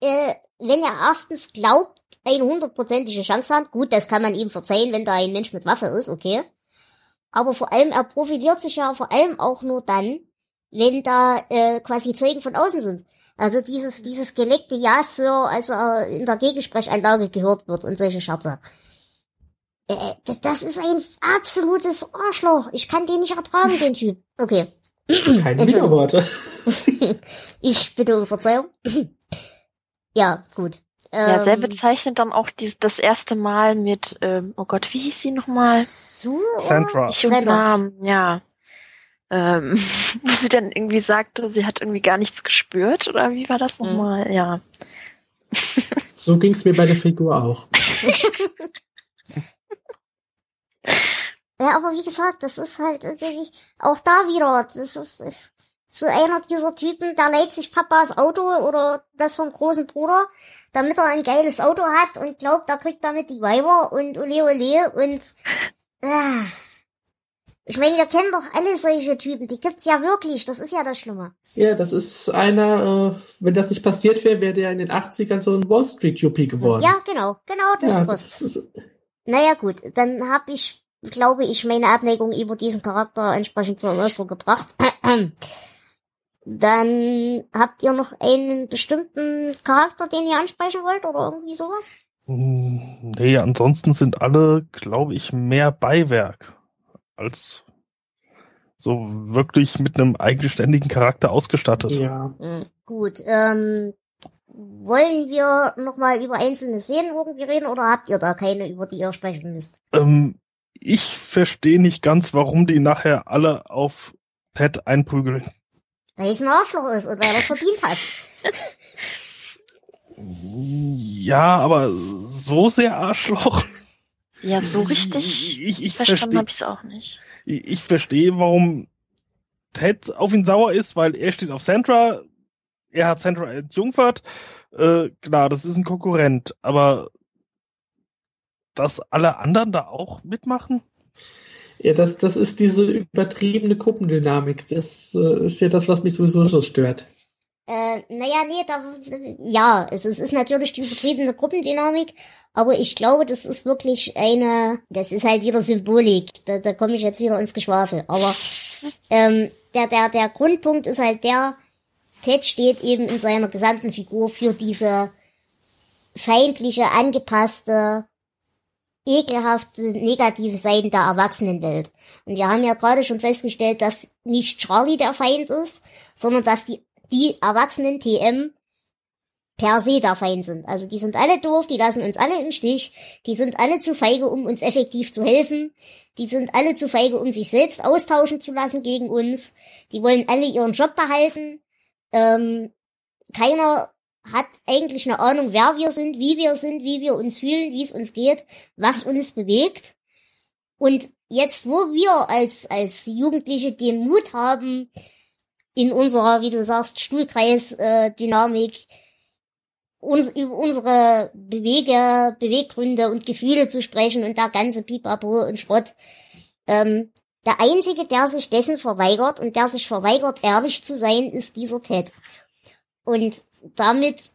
äh, wenn er erstens glaubt, eine hundertprozentige Chance hat. Gut, das kann man ihm verzeihen, wenn da ein Mensch mit Waffe ist, okay. Aber vor allem, er profiliert sich ja vor allem auch nur dann, wenn da äh, quasi Zeugen von außen sind. Also dieses, dieses geleckte Ja, Sir, als er in der Gegensprechanlage gehört wird und solche Scherze. Äh, d- das ist ein absolutes Arschloch. Ich kann den nicht ertragen, den Typ. Okay. Keine. Widerworte. Ich bitte um Verzeihung. Ja, gut. Ja, sehr Ähm, bezeichnet dann auch dies, das erste Mal mit, ähm, oh Gott, wie hieß sie nochmal? Sandra. Ich und. Namen, ja. Ähm, wo sie dann irgendwie sagte, sie hat irgendwie gar nichts gespürt, oder wie war das Mhm. nochmal? Ja. So ging's mir bei der Figur auch. Ja, aber wie gesagt, das ist halt irgendwie auch da wieder. Das ist, ist so einer dieser Typen, der leiht sich Papas Auto oder das vom großen Bruder, damit er ein geiles Auto hat und glaubt, er kriegt damit die Weiber und ole ole und ah, Ich meine, wir kennen doch alle solche Typen. Die gibt's ja wirklich. Das ist ja das Schlimme. Ja, das ist einer, äh, wenn das nicht passiert wäre, wäre der in den 80ern so ein Wall Street Yuppie geworden. Ja, genau. Genau das Ja, trifft's. das Naja, gut. Dann habe ich, glaube ich, meine Abneigung über diesen Charakter entsprechend zur Ausdruck gebracht. Dann habt ihr noch einen bestimmten Charakter, den ihr ansprechen wollt oder irgendwie sowas? Hm, Nee, ansonsten sind alle, glaube ich, mehr Beiwerk als so wirklich mit einem eigenständigen Charakter ausgestattet. ja. Hm, gut. Ähm, wollen wir nochmal über einzelne Szenen irgendwie reden oder habt ihr da keine, über die ihr sprechen müsst? Ähm, ich verstehe nicht ganz, warum die nachher alle auf Ted einprügeln. Weil es ein Arschloch ist und weil er es verdient hat. Ja, aber so sehr Arschloch. Ja, so richtig Ich, ich verstanden verstehe habe ich es auch nicht. ich, ich verstehe, warum Ted auf ihn sauer ist, weil er steht auf Sandra, er hat Sandra entjungfert. Äh, klar, das ist ein Konkurrent, aber dass alle anderen da auch mitmachen? Ja, das, das ist diese übertriebene Gruppendynamik. Das äh, ist ja das, was mich sowieso so stört. Äh, naja, nee, da, ja, also es ist natürlich die übertriebene Gruppendynamik, aber ich glaube, das ist wirklich eine, das ist halt wieder Symbolik, da, da komme ich jetzt wieder ins Geschwafel, aber ähm, der, der, der Grundpunkt ist halt der, Ted steht eben in seiner gesamten Figur für diese feindliche, angepasste, ekelhafte, negative Seiten der Erwachsenenwelt. Und wir haben ja gerade schon festgestellt, dass nicht Charlie der Feind ist, sondern dass die die erwachsenen TM per se der Feind sind. Also die sind alle doof, die lassen uns alle im Stich, die sind alle zu feige, um uns effektiv zu helfen, die sind alle zu feige, um sich selbst austauschen zu lassen gegen uns, die wollen alle ihren Job behalten, ähm, keiner hat eigentlich eine Ahnung, wer wir sind, wie wir sind, wie wir uns fühlen, wie es uns geht, was uns bewegt. Und jetzt, wo wir als, als Jugendliche den Mut haben, in unserer, wie du sagst, Stuhlkreis-Dynamik uns, über unsere Bewege, Beweggründe und Gefühle zu sprechen und der ganze Pipapo und Schrott. Ähm, der Einzige, der sich dessen verweigert und der sich verweigert, ehrlich zu sein, ist dieser Ted. Und damit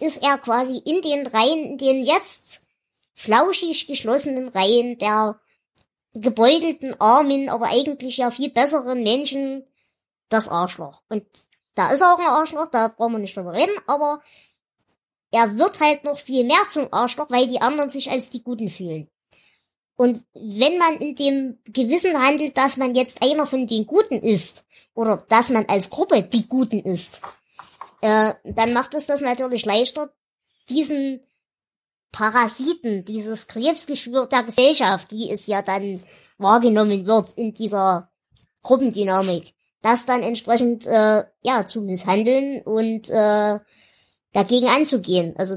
ist er quasi in den Reihen, in den jetzt flauschig geschlossenen Reihen der gebeutelten, armen, aber eigentlich ja viel besseren Menschen das Arschloch. Und da ist auch ein Arschloch, da brauchen wir nicht drüber reden, aber er wird halt noch viel mehr zum Arschloch, weil die anderen sich als die Guten fühlen. Und wenn man in dem Gewissen handelt, dass man jetzt einer von den Guten ist, oder dass man als Gruppe die Guten ist, äh, dann macht es das natürlich leichter, diesen Parasiten, dieses Krebsgeschwür der Gesellschaft, wie es ja dann wahrgenommen wird in dieser Gruppendynamik, das dann entsprechend äh, ja zu misshandeln und äh, dagegen anzugehen. Also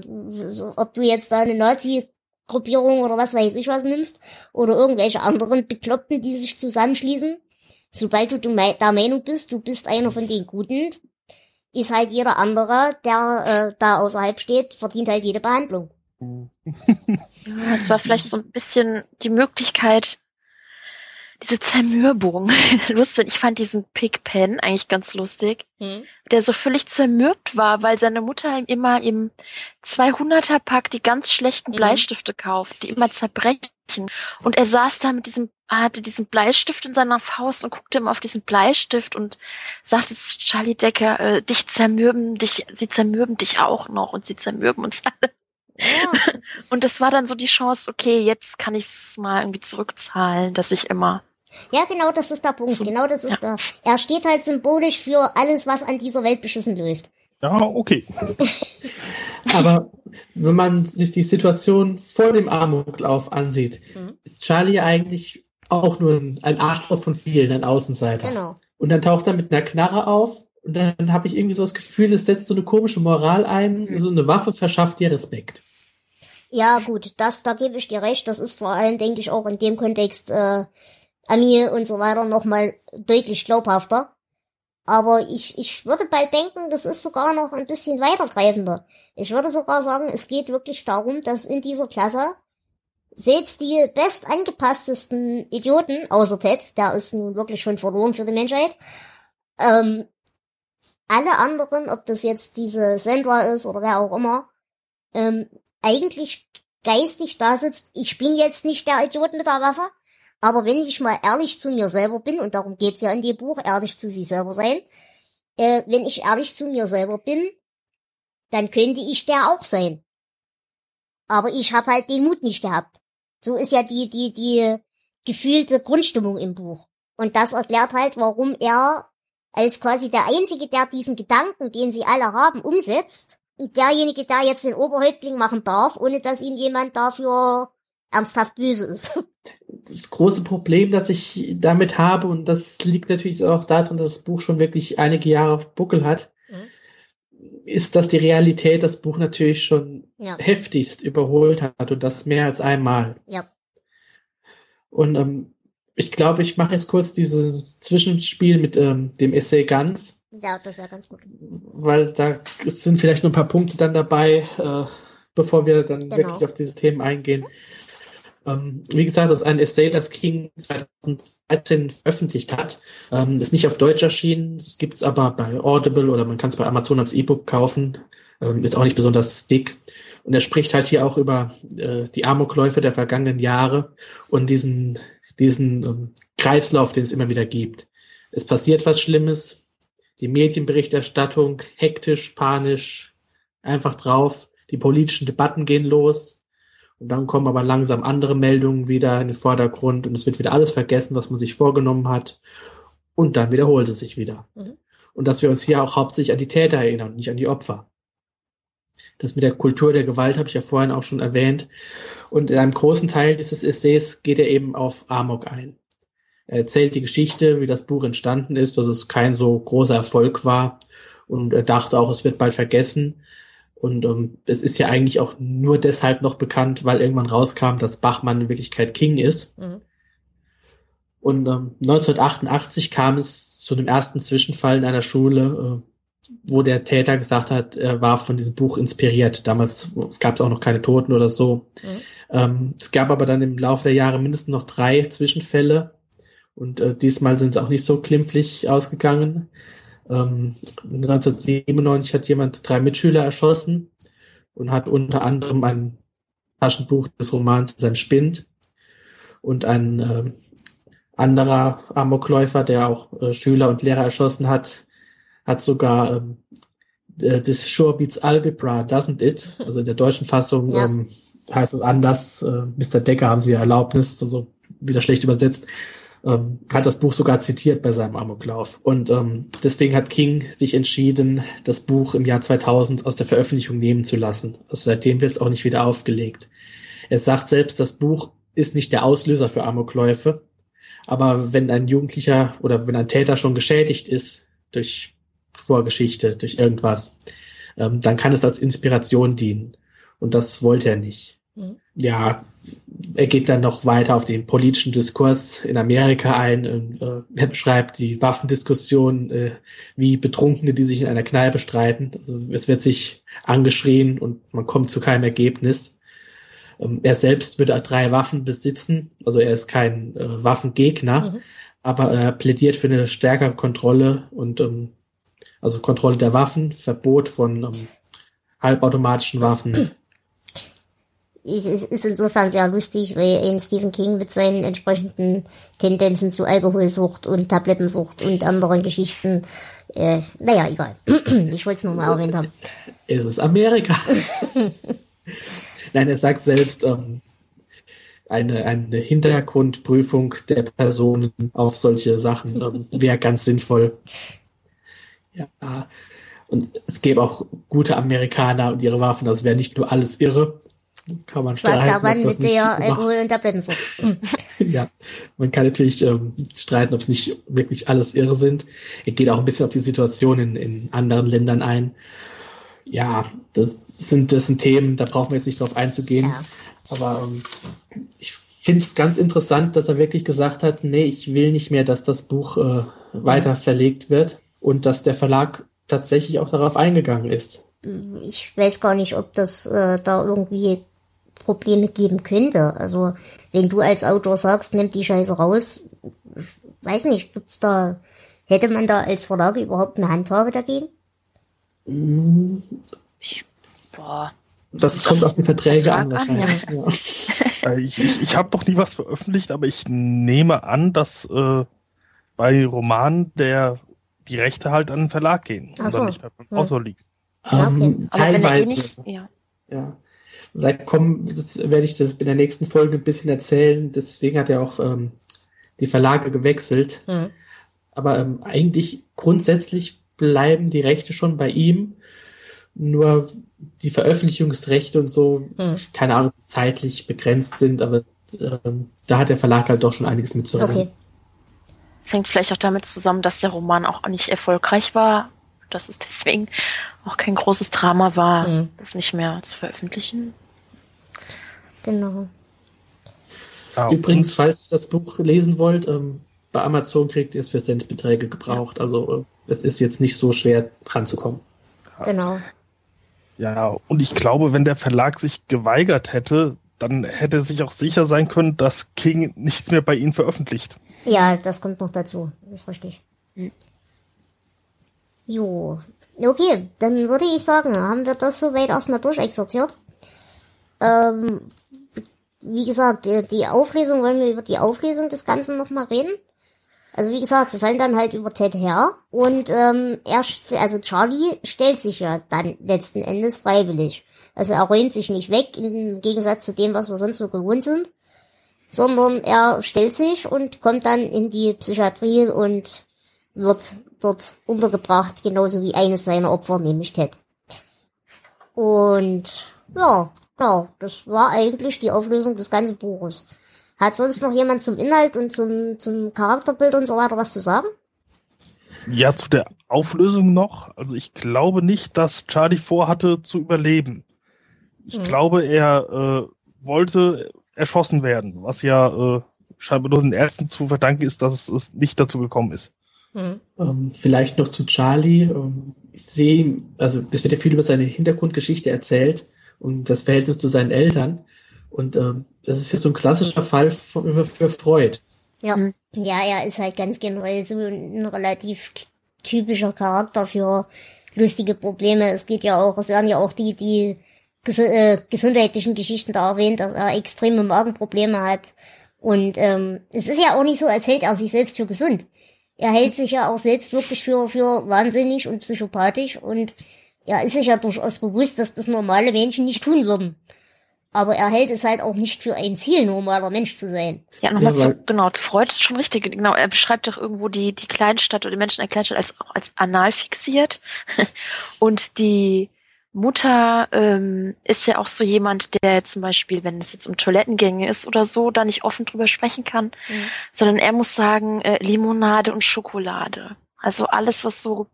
so, ob du jetzt da eine Nazi-Gruppierung oder was weiß ich was nimmst oder irgendwelche anderen Bekloppten, die sich zusammenschließen, sobald du der Meinung bist, du bist einer von den Guten, ist halt jeder andere, der äh, da außerhalb steht, verdient halt jede Behandlung. Ja, es war vielleicht so ein bisschen die Möglichkeit, diese Zermürbung. lustig. Ich fand diesen Pigpen eigentlich ganz lustig, Hm? der so völlig zermürbt war, weil seine Mutter ihm immer im 200er Pack die ganz schlechten Mhm. Bleistifte kauft, die immer zerbrechen. Und er saß da mit diesem, hatte diesen Bleistift in seiner Faust und guckte immer auf diesen Bleistift und sagte zu Charlie Decker, äh, dich zermürben, dich, sie zermürben dich auch noch und sie zermürben uns alle. Ja, Und das war dann so die Chance, okay, jetzt kann ich es mal irgendwie zurückzahlen, dass ich immer. ja, genau, das ist der Punkt. So, genau, das ist ja. der. Er steht halt symbolisch für alles, was an dieser Welt beschissen läuft. Ja, okay. Aber wenn man sich die Situation vor dem Amoklauf ansieht, Mhm. ist Charlie eigentlich auch nur ein, Arschloch von vielen, ein Außenseiter. Genau. Und dann taucht er mit einer Knarre auf und dann habe ich irgendwie so das Gefühl, es setzt so eine komische Moral ein, Mhm. so eine Waffe verschafft dir Respekt. Ja, gut, das, da gebe ich dir recht. Das ist vor allem, denke ich, auch in dem Kontext äh, Ami und so weiter nochmal deutlich glaubhafter. Aber ich, ich würde bald denken, das ist sogar noch ein bisschen weitergreifender. Ich würde sogar sagen, es geht wirklich darum, dass in dieser Klasse selbst die best angepasstesten Idioten, außer Ted, der ist nun wirklich schon verloren für die Menschheit, ähm, alle anderen, ob das jetzt diese Sandra ist oder wer auch immer, ähm, eigentlich geistig da sitzt, ich bin jetzt nicht der Idiot mit der Waffe, aber wenn ich mal ehrlich zu mir selber bin, und darum geht's ja in dem Buch, ehrlich zu sich selber sein, äh, wenn ich ehrlich zu mir selber bin, dann könnte ich der auch sein. Aber ich habe halt den Mut nicht gehabt. So ist ja die, die, die gefühlte Grundstimmung im Buch. Und das erklärt halt, warum er als quasi der Einzige, der diesen Gedanken, den sie alle haben, umsetzt. Und derjenige, der jetzt den Oberhäuptling machen darf, ohne dass ihm jemand dafür ernsthaft böse ist. Das große Problem, das ich damit habe, und das liegt natürlich auch daran, dass das Buch schon wirklich einige Jahre auf Buckel hat, mhm. ist, dass die Realität das Buch natürlich schon ja. heftigst überholt hat und das mehr als einmal. Ja. Und ähm, ich glaube, ich mache jetzt kurz dieses Zwischenspiel mit ähm, dem Essay ganz. Ja, das wäre ganz gut. Weil da sind vielleicht nur ein paar Punkte dann dabei, äh, bevor wir dann genau. wirklich auf diese Themen eingehen. Mhm. Ähm, wie gesagt, das ist ein Essay, das King 2013 veröffentlicht hat. Ähm, ist nicht auf Deutsch erschienen, es gibt es aber bei Audible oder man kann es bei Amazon als E-Book kaufen. Ähm, ist auch nicht besonders dick. Und er spricht halt hier auch über äh, die Amokläufe der vergangenen Jahre und diesen diesen Kreislauf, den es immer wieder gibt. Es passiert was Schlimmes, die Medienberichterstattung hektisch, panisch, einfach drauf, die politischen Debatten gehen los und dann kommen aber langsam andere Meldungen wieder in den Vordergrund und es wird wieder alles vergessen, was man sich vorgenommen hat und dann wiederholt es sich wieder. Mhm. Und dass wir uns hier auch hauptsächlich an die Täter erinnern, nicht an die Opfer. Das mit der Kultur der Gewalt habe ich ja vorhin auch schon erwähnt. Und in einem großen Teil dieses Essays geht er eben auf Amok ein. Er erzählt die Geschichte, wie das Buch entstanden ist, dass es kein so großer Erfolg war. Und er dachte auch, es wird bald vergessen. Und ähm, es ist ja eigentlich auch nur deshalb noch bekannt, weil irgendwann rauskam, dass Bachmann in Wirklichkeit King ist. Mhm. Und ähm, 1988 kam es zu einem ersten Zwischenfall in einer Schule, äh, wo der Täter gesagt hat, er war von diesem Buch inspiriert. Damals gab es auch noch keine Toten oder so. Mhm. Ähm, es gab aber dann im Laufe der Jahre mindestens noch drei Zwischenfälle und äh, diesmal sind sie auch nicht so klimpflich ausgegangen. Ähm, 1997 hat jemand drei Mitschüler erschossen und hat unter anderem ein Taschenbuch des Romans Sein Spind und ein äh, anderer Amokläufer, der auch äh, Schüler und Lehrer erschossen hat, hat sogar ähm, äh, das Sure Beats Algebra, doesn't it? Also in der deutschen Fassung ja. ähm, heißt es anders. Äh, Mr. Decker haben sie ja Erlaubnis, also wieder schlecht übersetzt. Ähm, hat das Buch sogar zitiert bei seinem Amoklauf. Und ähm, deswegen hat King sich entschieden, das Buch im Jahr 2000 aus der Veröffentlichung nehmen zu lassen. Also seitdem wird es auch nicht wieder aufgelegt. Er sagt selbst, das Buch ist nicht der Auslöser für Amokläufe. Aber wenn ein Jugendlicher oder wenn ein Täter schon geschädigt ist durch Vorgeschichte, durch irgendwas, ähm, dann kann es als Inspiration dienen. Und das wollte er nicht. Mhm. Ja, er geht dann noch weiter auf den politischen Diskurs in Amerika ein. Und, äh, er beschreibt die Waffendiskussion, äh, wie Betrunkene, die sich in einer Kneipe streiten. Also es wird sich angeschrien und man kommt zu keinem Ergebnis. Ähm, er selbst würde drei Waffen besitzen, also er ist kein äh, Waffengegner, mhm. aber er plädiert für eine stärkere Kontrolle und ähm, also Kontrolle der Waffen, Verbot von ähm, halbautomatischen Waffen. Es ist insofern sehr lustig, weil eben Stephen King mit seinen entsprechenden Tendenzen zu Alkoholsucht und Tablettensucht und anderen Geschichten, äh, naja, egal. ich wollte es nur mal erwähnt haben. Es ist Amerika. Nein, er sagt selbst, ähm, eine, eine Hintergrundprüfung der Personen auf solche Sachen ähm, wäre ganz sinnvoll. Ja. Und es gäbe auch gute Amerikaner und ihre Waffen, das wäre nicht nur alles irre. Kann man streiten, der Mann mit der Alkohol- und Tablettensucht. ja, man kann natürlich ähm, streiten, ob es nicht wirklich alles irre sind. Er geht auch ein bisschen auf die Situation in, in anderen Ländern ein. Ja, das sind, das sind Themen, da brauchen wir jetzt nicht drauf einzugehen. Ja. Aber ähm, ich finde es ganz interessant, dass er wirklich gesagt hat, nee, ich will nicht mehr, dass das Buch äh, weiter verlegt wird und dass der Verlag tatsächlich auch darauf eingegangen ist. Ich weiß gar nicht, ob das äh, da irgendwie Probleme geben könnte. Also wenn du als Autor sagst, nimm die Scheiße raus, weiß nicht, gibt's da, hätte man da als Verlag überhaupt eine Handhabe dagegen? Ich, boah. Das kommt auf die Verträge an, an, wahrscheinlich. Ja. Äh, Ich, ich, ich habe doch nie was veröffentlicht, aber ich nehme an, dass äh, bei Romanen der die Rechte halt an den Verlag gehen Ach und so. dann nicht mehr beim Ja. Autor liegen. Ja, okay. Ähm, wenn er eh teilweise. nicht, ja. Ja. Da kommen, das werde ich das in der nächsten Folge ein bisschen erzählen. Deswegen hat er auch ähm, die Verlage gewechselt. Hm. Aber ähm, eigentlich grundsätzlich bleiben die Rechte schon bei ihm. Nur die Veröffentlichungsrechte und so, Hm. keine Ahnung, zeitlich begrenzt sind, aber ähm, da hat der Verlag halt doch schon einiges mitzureden. Okay. Es hängt vielleicht auch damit zusammen, dass der Roman auch nicht erfolgreich war, dass es deswegen auch kein großes Drama war, Mhm. das nicht mehr zu veröffentlichen. Genau. Ja, Übrigens, falls ihr das Buch lesen wollt, ähm, bei Amazon kriegt ihr es für Centbeträge gebraucht. Also äh, es ist jetzt nicht so schwer dran zu kommen. Genau. Ja, und ich glaube, wenn der Verlag sich geweigert hätte, dann hätte er sich auch sicher sein können, dass King nichts mehr bei ihnen veröffentlicht. Ja, das kommt noch dazu. Das ist richtig. Jo. Okay, dann würde ich sagen, haben wir das soweit erstmal durchexerziert. Ähm, wie gesagt, die, die Auflösung, wollen wir über die Auflösung des Ganzen nochmal reden? Also wie gesagt, sie fallen dann halt über Ted her und ähm, er, also Charlie stellt sich ja dann letzten Endes freiwillig. Also er räumt sich nicht weg, im Gegensatz zu dem, was wir sonst so gewohnt sind sondern er stellt sich und kommt dann in die Psychiatrie und wird dort untergebracht, genauso wie eines seiner Opfer, nämlich Ted. Und ja, ja, das war eigentlich die Auflösung des ganzen Buches. Hat sonst noch jemand zum Inhalt und zum, zum Charakterbild und so weiter was zu sagen? Ja, zu der Auflösung noch. Also ich glaube nicht, dass Charlie vorhatte zu überleben. Ich Mhm. glaube, er äh, wollte erschossen werden, was ja äh, scheinbar nur den Ärzten zu verdanken ist, dass es, es nicht dazu gekommen ist. Hm. Ähm, vielleicht noch zu Charlie. Ähm, ich sehe, also es wird ja viel über seine Hintergrundgeschichte erzählt und das Verhältnis zu seinen Eltern. Und ähm, das ist ja so ein klassischer Fall für, für Freud. Ja. Ja, er ist halt ganz generell so ein relativ typischer Charakter für lustige Probleme. Es geht ja auch, es werden ja auch die, die ges äh, gesundheitlichen Geschichten da erwähnt, dass er extreme Magenprobleme hat. Und ähm, es ist ja auch nicht so, als hält er sich selbst für gesund. Er hält sich ja auch selbst wirklich für, für wahnsinnig und psychopathisch und er ist sich ja durchaus bewusst, dass das normale Menschen nicht tun würden. Aber er hält es halt auch nicht für ein Ziel, normaler Mensch zu sein. Ja, nochmal Ja, zu, genau, zu Freud ist schon richtig. Genau, er beschreibt doch irgendwo die, die Kleinstadt oder die Menschen in der Kleinstadt als, auch als anal fixiert. Und die Mutter ähm, ist ja auch so jemand, der zum Beispiel, wenn es jetzt um Toilettengänge ist oder so, da nicht offen drüber sprechen kann, Mhm. sondern er muss sagen, äh, Limonade und Schokolade. Also alles, was so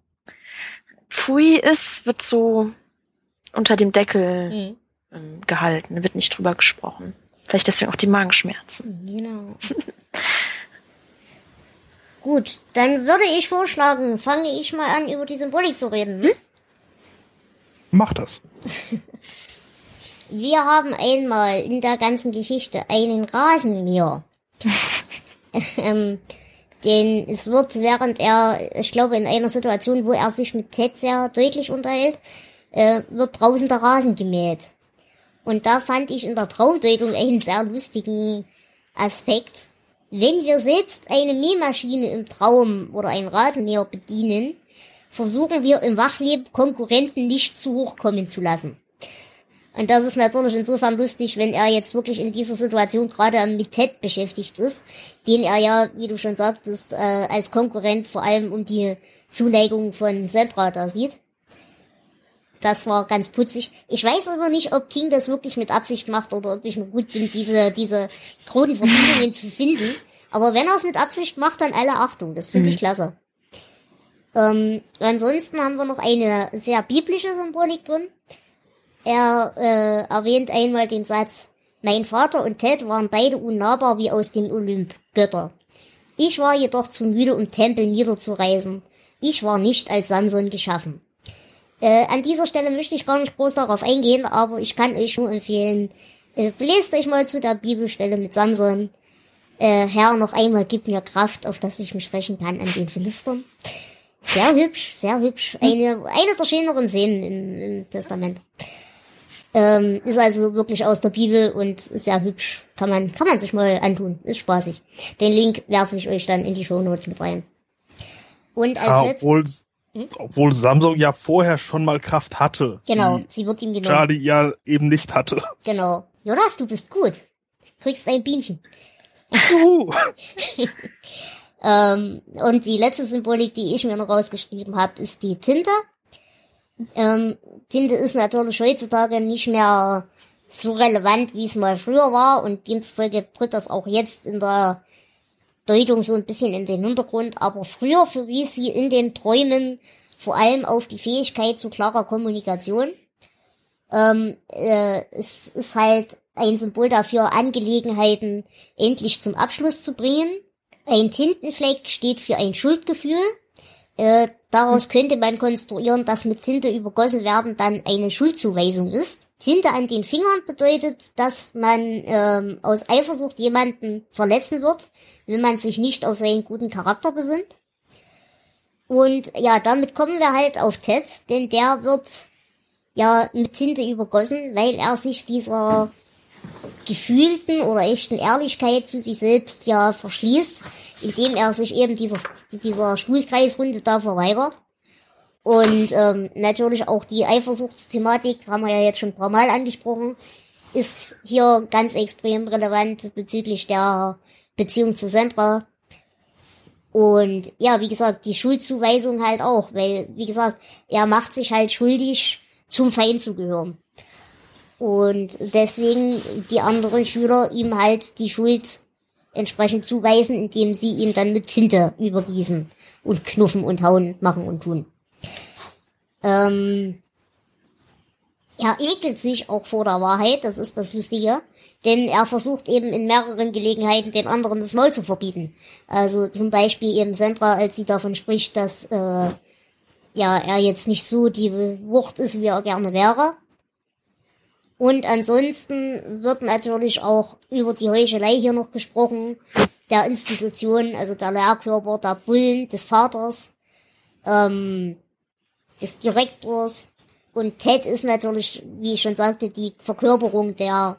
pfui ist, wird so unter dem Deckel Mhm. ähm, gehalten, wird nicht drüber gesprochen. Vielleicht deswegen auch die Magenschmerzen. Genau. Gut, dann würde ich vorschlagen, fange ich mal an, über die Symbolik zu reden. Hm? Mach das. Wir haben einmal in der ganzen Geschichte einen Rasenmäher. ähm, denn es wird, während er, ich glaube, in einer Situation, wo er sich mit Ted sehr deutlich unterhält, äh, wird draußen der Rasen gemäht. Und da fand ich in der Traumdeutung einen sehr lustigen Aspekt. Wenn wir selbst eine Mähmaschine im Traum oder einen Rasenmäher bedienen, versuchen wir im Wachleben Konkurrenten nicht zu hoch kommen zu lassen. Und das ist natürlich insofern lustig, wenn er jetzt wirklich in dieser Situation gerade mit Ted beschäftigt ist, den er ja, wie du schon sagtest, äh, als Konkurrent vor allem um die Zuneigung von Sandra da sieht. Das war ganz putzig. Ich weiß aber nicht, ob King das wirklich mit Absicht macht oder ob ich nur gut bin, diese, diese kronen Verbindungen zu finden. Aber wenn er es mit Absicht macht, dann alle Achtung. Das finde ich klasse. Ähm, ansonsten haben wir noch eine sehr biblische Symbolik drin. Er äh, erwähnt einmal den Satz, mein Vater und Ted waren beide unnahbar wie aus dem Olymp, Götter. Ich war jedoch zu müde, um Tempel niederzureißen. Ich war nicht als Samson geschaffen. Äh, an dieser Stelle möchte ich gar nicht groß darauf eingehen, aber ich kann euch nur empfehlen, Äh, belest euch mal zu der Bibelstelle mit Samson. Äh, Herr, noch einmal gib mir Kraft, auf dass ich mich rächen kann an den Philistern. Sehr hübsch, sehr hübsch. Eine, eine der schöneren Szenen im, im Testament. Ähm, ist also wirklich aus der Bibel und sehr hübsch. Kann man, kann man sich mal antun. Ist spaßig. Den Link werfe ich euch dann in die Show Notes mit rein. Und als Ja, letztes, obwohl, Hm? obwohl Samsung ja vorher schon mal Kraft hatte. genau, sie wird ihm genommen. Charlie ja eben nicht hatte. Genau. Jonas, du bist gut. Kriegst ein Bienchen. Juhu. Ähm, und die letzte Symbolik, die ich mir noch rausgeschrieben habe, ist die Tinte. Ähm, Tinte ist natürlich heutzutage nicht mehr so relevant, wie es mal früher war und demzufolge tritt das auch jetzt in der Deutung so ein bisschen in den Hintergrund. Aber früher verwies sie in den Träumen vor allem auf die Fähigkeit zu klarer Kommunikation. Ähm, äh, es ist halt ein Symbol dafür, Angelegenheiten endlich zum Abschluss zu bringen. Ein Tintenfleck steht für ein Schuldgefühl. Äh, daraus könnte man konstruieren, dass mit Tinte übergossen werden dann eine Schuldzuweisung ist. Tinte an den Fingern bedeutet, dass man ähm, aus Eifersucht jemanden verletzen wird, wenn man sich nicht auf seinen guten Charakter besinnt. Und ja, damit kommen wir halt auf Ted, denn der wird ja mit Tinte übergossen, weil er sich dieser gefühlten oder echten Ehrlichkeit zu sich selbst ja verschließt, indem er sich eben dieser, dieser Stuhlkreisrunde da verweigert. Und ähm, natürlich auch die Eifersuchtsthematik, haben wir ja jetzt schon ein paar Mal angesprochen, ist hier ganz extrem relevant bezüglich der Beziehung zu Sandra. Und ja, wie gesagt, die Schuldzuweisung halt auch, weil, wie gesagt, er macht sich halt schuldig, zum Feind zu gehören. Und deswegen die anderen Schüler ihm halt die Schuld entsprechend zuweisen, indem sie ihn dann mit Tinte übergießen und knuffen und hauen, machen und tun. Ähm, er ekelt sich auch vor der Wahrheit, das ist das Lustige, denn er versucht eben in mehreren Gelegenheiten den anderen das Maul zu verbieten. Also zum Beispiel eben Sandra, als sie davon spricht, dass äh, ja er jetzt nicht so die Wucht ist, wie er gerne wäre. Und ansonsten wird natürlich auch über die Heuchelei hier noch gesprochen, der Institution, also der Lehrkörper, der Bullen, des Vaters, ähm, des Direktors. Und Ted ist natürlich, wie ich schon sagte, die Verkörperung der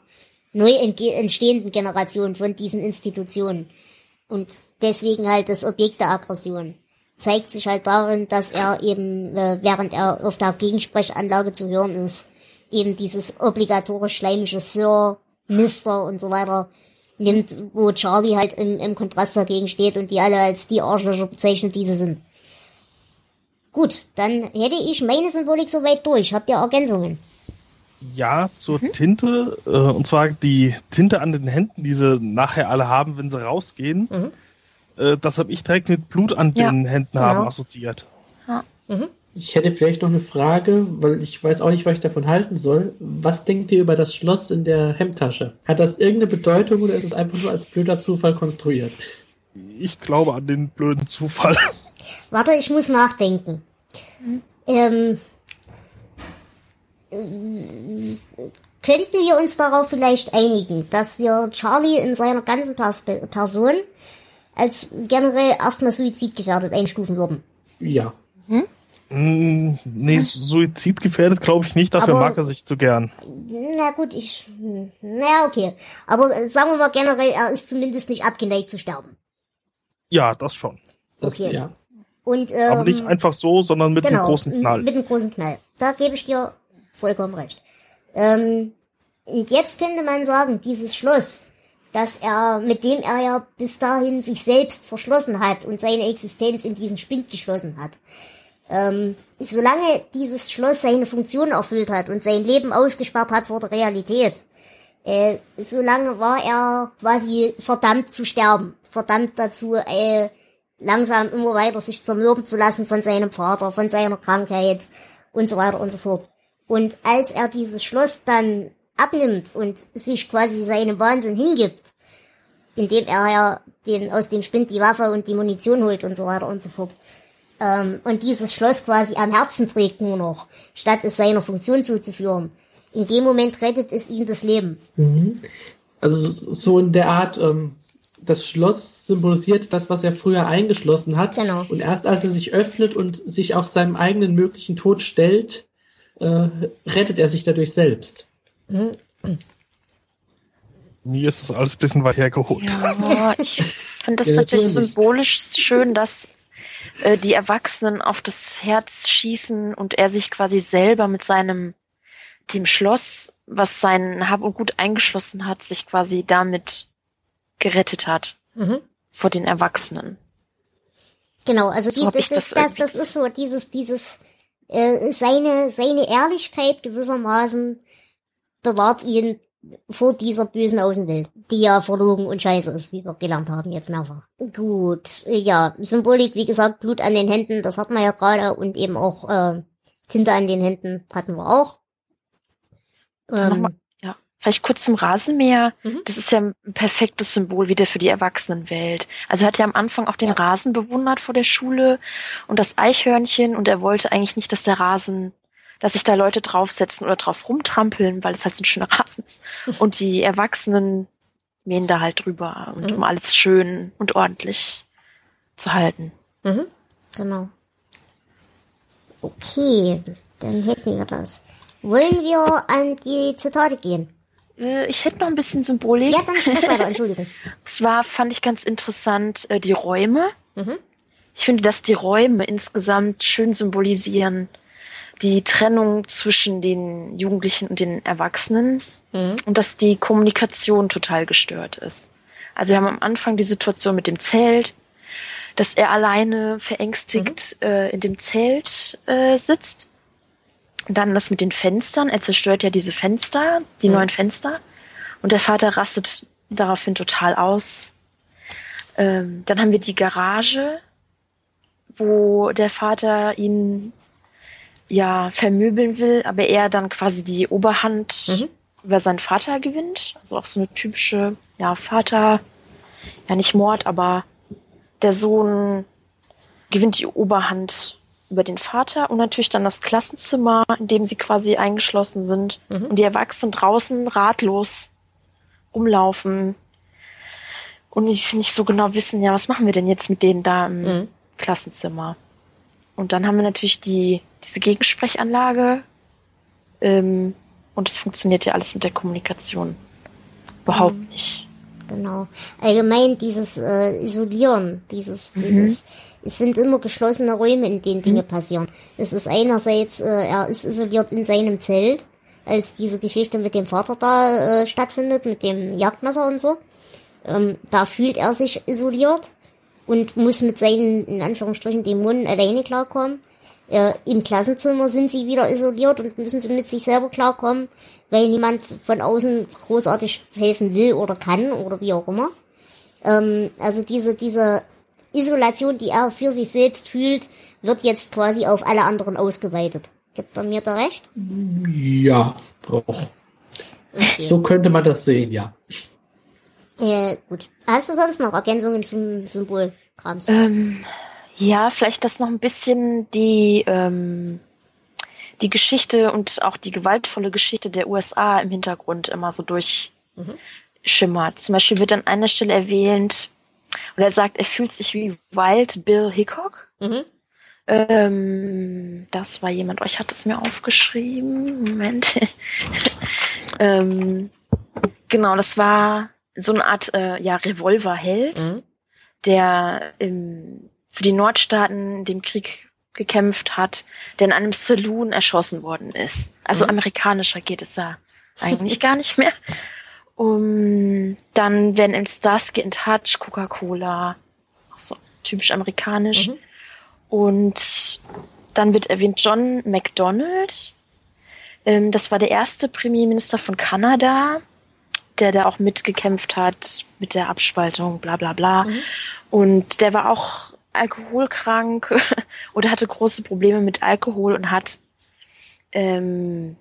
neu entstehenden Generation von diesen Institutionen. Und deswegen halt das Objekt der Aggression. Zeigt sich halt darin, dass er eben, äh, während er auf der Gegensprechanlage zu hören ist, eben dieses obligatorisch schleimige Sir, Mister und so weiter nimmt, wo Charlie halt im, im Kontrast dagegen steht und die alle als die Arschlöcher bezeichnet, die sie sind. Gut, dann hätte ich meine Symbolik soweit durch. Habt ihr Ergänzungen? Ja, zur Tinte, äh, und zwar die Tinte an den Händen, die sie nachher alle haben, wenn sie rausgehen. Mhm. Äh, das habe ich direkt mit Blut an Ja, den Händen genau. haben assoziiert. Ich hätte vielleicht noch eine Frage, weil ich weiß auch nicht, was ich davon halten soll. Was denkt ihr über das Schloss in der Hemdtasche? Hat das irgendeine Bedeutung oder ist es einfach nur als blöder Zufall konstruiert? Ich glaube an den blöden Zufall. Warte, ich muss nachdenken. Ähm, äh, könnten wir uns darauf vielleicht einigen, dass wir Charlie in seiner ganzen Pers Person als generell erstmal suizidgefährdet einstufen würden? Ja. Mm, nee, suizidgefährdet glaube ich nicht, dafür Aber- mag er sich zu gern. Na gut, ich. hm, Na okay. Aber äh, sagen wir mal generell, er ist zumindest nicht abgeneigt zu sterben. Ja, das schon. Das, Okay. ja. Und ähm, Aber nicht einfach so, sondern mit genau, einem großen Knall. Mit einem großen Knall. Da gebe ich dir vollkommen recht. Ähm, und jetzt könnte man sagen, dieses Schloss, dass er, mit dem er ja bis dahin sich selbst verschlossen hat und seine Existenz in diesen Spind geschlossen hat. Ähm, solange dieses Schloss seine Funktion erfüllt hat und sein Leben ausgesperrt hat vor der Realität, äh, solange war er quasi verdammt zu sterben, verdammt dazu, äh, langsam immer weiter sich zermürben zu lassen von seinem Vater, von seiner Krankheit und so weiter und so fort. Und als er dieses Schloss dann abnimmt und sich quasi seinem Wahnsinn hingibt, indem er ja den, aus dem Spind die Waffe und die Munition holt und so weiter und so fort, ähm, und dieses Schloss quasi am Herzen trägt nur noch, statt es seiner Funktion zuzuführen, in dem Moment rettet es ihm das Leben. Mhm. Also so in der Art, ähm, das Schloss symbolisiert das, was er früher eingeschlossen hat. Genau. Und erst als er sich öffnet und sich auch seinem eigenen möglichen Tod stellt, äh, rettet er sich dadurch selbst. Mhm. Mir ist das alles ein bisschen weit hergeholt. Ja, ich finde das Ja, natürlich natürlich. symbolisch schön, dass äh, die Erwachsenen auf das Herz schießen und er sich quasi selber mit seinem dem Schloss, was sein Hab und Gut eingeschlossen hat, sich quasi damit gerettet hat Mhm. vor den Erwachsenen. Genau, also So die, das, das, das das ist so dieses, dieses, äh, seine, seine Ehrlichkeit gewissermaßen bewahrt ihn vor dieser bösen Außenwelt, die ja verlogen und scheiße ist, wie wir gelernt haben jetzt mehrfach. Gut, ja, Symbolik, wie gesagt, Blut an den Händen, das hat man ja gerade und eben auch äh, Tinte an den Händen hatten wir auch. Ähm, ja, vielleicht kurz zum Rasenmäher. Mhm. Das ist ja ein perfektes Symbol wieder für die Erwachsenenwelt. Also er hat ja am Anfang auch den Ja. Rasen bewundert vor der Schule und das Eichhörnchen und er wollte eigentlich nicht, dass der Rasen, dass sich da Leute draufsetzen oder drauf rumtrampeln, weil es halt so ein schöner Rasen ist. Und die Erwachsenen mähen da halt drüber und Mhm. um alles schön und ordentlich zu halten. mhm, genau. Okay, dann hätten wir das. Wollen wir an die Zitate gehen? Äh, Ich hätte noch ein bisschen Symbolik. Ja, dann sprich weiter, Entschuldigung. Zwar fand ich ganz interessant äh, die Räume. Mhm. Ich finde, dass die Räume insgesamt schön symbolisieren die Trennung zwischen den Jugendlichen und den Erwachsenen Mhm. und dass die Kommunikation total gestört ist. Also wir haben am Anfang die Situation mit dem Zelt, dass er alleine verängstigt äh, in dem Zelt äh, sitzt. Dann das mit den Fenstern. Er zerstört ja diese Fenster, die Mhm. neuen Fenster. Und der Vater rastet daraufhin total aus. Ähm, dann haben wir die Garage, wo der Vater ihn ja vermöbeln will, aber er dann quasi die Oberhand Mhm. über seinen Vater gewinnt. Also auch so eine typische, ja, Vater, ja nicht Mord, aber der Sohn gewinnt die Oberhand über den Vater und natürlich dann das Klassenzimmer, in dem sie quasi eingeschlossen sind Mhm. und die Erwachsenen draußen ratlos umlaufen und nicht, nicht so genau wissen, ja, was machen wir denn jetzt mit denen da im Mhm. Klassenzimmer? Und dann haben wir natürlich die, diese Gegensprechanlage ähm, und es funktioniert ja alles mit der Kommunikation überhaupt Mhm. nicht. Genau. Allgemein dieses äh, Isolieren, dieses, Mhm. dieses, es sind immer geschlossene Räume, in denen Dinge passieren. Es ist einerseits, äh, er ist isoliert in seinem Zelt, als diese Geschichte mit dem Vater da äh, stattfindet, mit dem Jagdmesser und so. Ähm, da fühlt er sich isoliert und muss mit seinen, in Anführungsstrichen, Dämonen alleine klarkommen. Äh, Im Klassenzimmer sind sie wieder isoliert und müssen sie mit sich selber klarkommen, weil niemand von außen großartig helfen will oder kann oder wie auch immer. Ähm, also diese, diese Isolation, die er für sich selbst fühlt, wird jetzt quasi auf alle anderen ausgeweitet. Gibt er mir da recht? Ja, doch. Okay. So könnte man das sehen, ja. Äh, gut. Hast du sonst noch Ergänzungen zum Symbol Krams? Ähm, ja, vielleicht das noch ein bisschen die, ähm, die Geschichte und auch die gewaltvolle Geschichte der USA im Hintergrund immer so durchschimmert. Zum Beispiel wird an einer Stelle erwähnt, oder er sagt, er fühlt sich wie Wild Bill Hickok. Mhm. Ähm, das war jemand, euch hat es mir aufgeschrieben. Moment. ähm, genau, das war so eine Art äh, ja, Revolverheld, Mhm. der im, für die Nordstaaten in dem Krieg gekämpft hat, der in einem Saloon erschossen worden ist. Also Mhm. amerikanischer geht es ja eigentlich gar nicht mehr. Um, dann werden in Starsky in Touch, Coca-Cola, so typisch amerikanisch. Mhm. Und dann wird erwähnt John MacDonald. Ähm, das war der erste Premierminister von Kanada, der da auch mitgekämpft hat mit der Abspaltung, bla bla bla. Mhm. Und der war auch alkoholkrank oder hatte große Probleme mit Alkohol und hat ähm,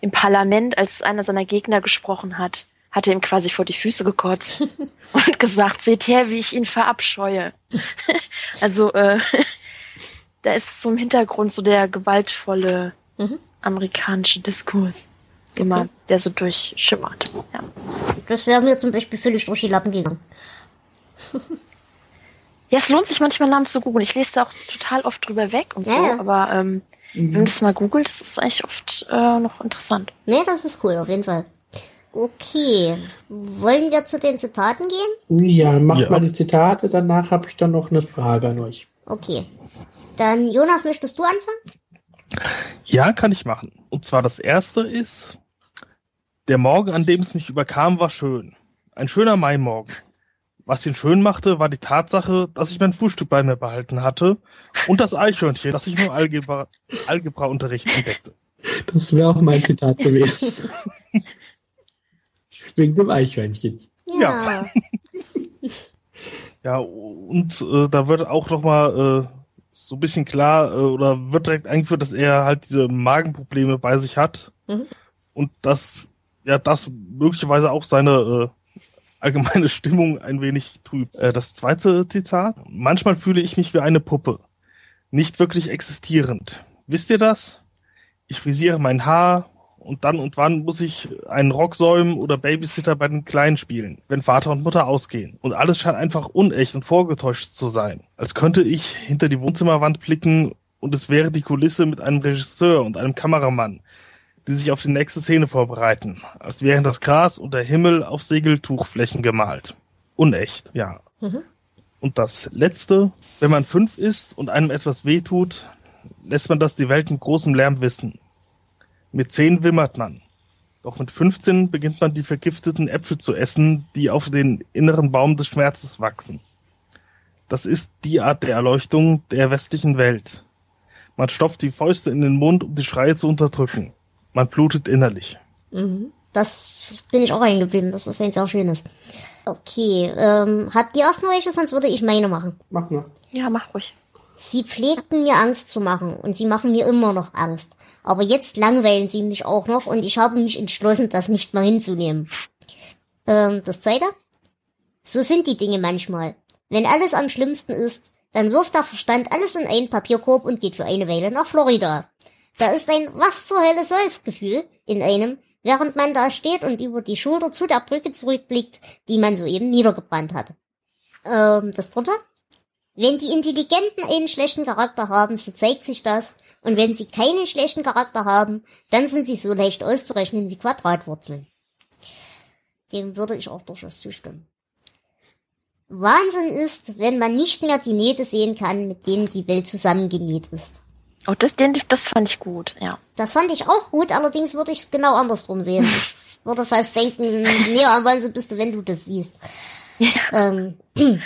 im Parlament, als einer seiner Gegner gesprochen hat, hat er ihm quasi vor die Füße gekotzt und gesagt, seht her, wie ich ihn verabscheue. also äh, da ist so im Hintergrund so der gewaltvolle Mhm. amerikanische Diskurs. immer, der so durchschimmert. Ja. Das wäre mir zum Beispiel völlig durch die Lappen gegangen. Ja, es lohnt sich manchmal Namen zu googeln. Ich lese da auch total oft drüber weg und so, Ja, ja. aber ähm, wenn man das mal googelt, das ist eigentlich oft äh, noch interessant. Nee, das ist cool, auf jeden Fall. Okay. Wollen wir zu den Zitaten gehen? Ja, macht Ja. mal die Zitate, danach habe ich dann noch eine Frage an euch. Okay. Dann, Jonas, möchtest du anfangen? Ja, kann ich machen. Und zwar das erste ist, der Morgen, an dem es mich überkam, war schön. Ein schöner Maimorgen. Was ihn schön machte, war die Tatsache, dass ich mein Frühstück bei mir behalten hatte und das Eichhörnchen, das ich nur im Algebra, Algebra-Unterricht entdeckte. Das wäre auch mein Zitat gewesen. Wegen dem Eichhörnchen. Ja. Ja, und äh, da wird auch nochmal äh, so ein bisschen klar äh, oder wird direkt eingeführt, dass er halt diese Magenprobleme bei sich hat Mhm. und dass ja das möglicherweise auch seine äh, allgemeine Stimmung ein wenig trübt. Äh, das zweite Zitat: Manchmal fühle ich mich wie eine Puppe, nicht wirklich existierend. Wisst ihr das? Ich frisiere mein Haar und dann und wann muss ich einen Rock säumen oder Babysitter bei den Kleinen spielen, wenn Vater und Mutter ausgehen. Und alles scheint einfach unecht und vorgetäuscht zu sein. Als könnte ich hinter die Wohnzimmerwand blicken und es wäre die Kulisse mit einem Regisseur und einem Kameramann, die sich auf die nächste Szene vorbereiten, als wären das Gras und der Himmel auf Segeltuchflächen gemalt. Unecht, ja. Und das Letzte, wenn man fünf ist und einem etwas wehtut, lässt man das die Welt mit großem Lärm wissen. Mit zehn wimmert man. Doch mit 15 beginnt man die vergifteten Äpfel zu essen, die auf den inneren Baum des Schmerzes wachsen. Das ist die Art der Erleuchtung der westlichen Welt. Man stopft die Fäuste in den Mund, um die Schreie zu unterdrücken. Man blutet innerlich. Das bin ich auch eingeblieben. Das ist ein sehr schönes. Okay, ähm, habt ihr erstmal welche, sonst würde ich meine machen. Mach mal. Ja, mach ruhig. Sie pflegten mir Angst zu machen und sie machen mir immer noch Angst. Aber jetzt langweilen sie mich auch noch und ich habe mich entschlossen, das nicht mal hinzunehmen. Ähm, das zweite? So sind die Dinge manchmal. Wenn alles am schlimmsten ist, dann wirft der Verstand alles in einen Papierkorb und geht für eine Weile nach Florida. Da ist ein Was zur Hölle soll's Gefühl in einem, während man da steht und über die Schulter zu der Brücke zurückblickt, die man soeben niedergebrannt hat. Ähm, das dritte? Wenn die Intelligenten einen schlechten Charakter haben, so zeigt sich das. Und wenn sie keinen schlechten Charakter haben, dann sind sie so leicht auszurechnen wie Quadratwurzeln. Dem würde ich auch durchaus zustimmen. Wahnsinn ist, wenn man nicht mehr die Nähte sehen kann, mit denen die Welt zusammengenäht ist. Oh, das, den, das fand ich gut, ja. Das fand ich auch gut, allerdings würde ich es genau andersrum sehen. Ich würde fast denken, näher am Wahnsinn bist du, wenn du das siehst. Ähm,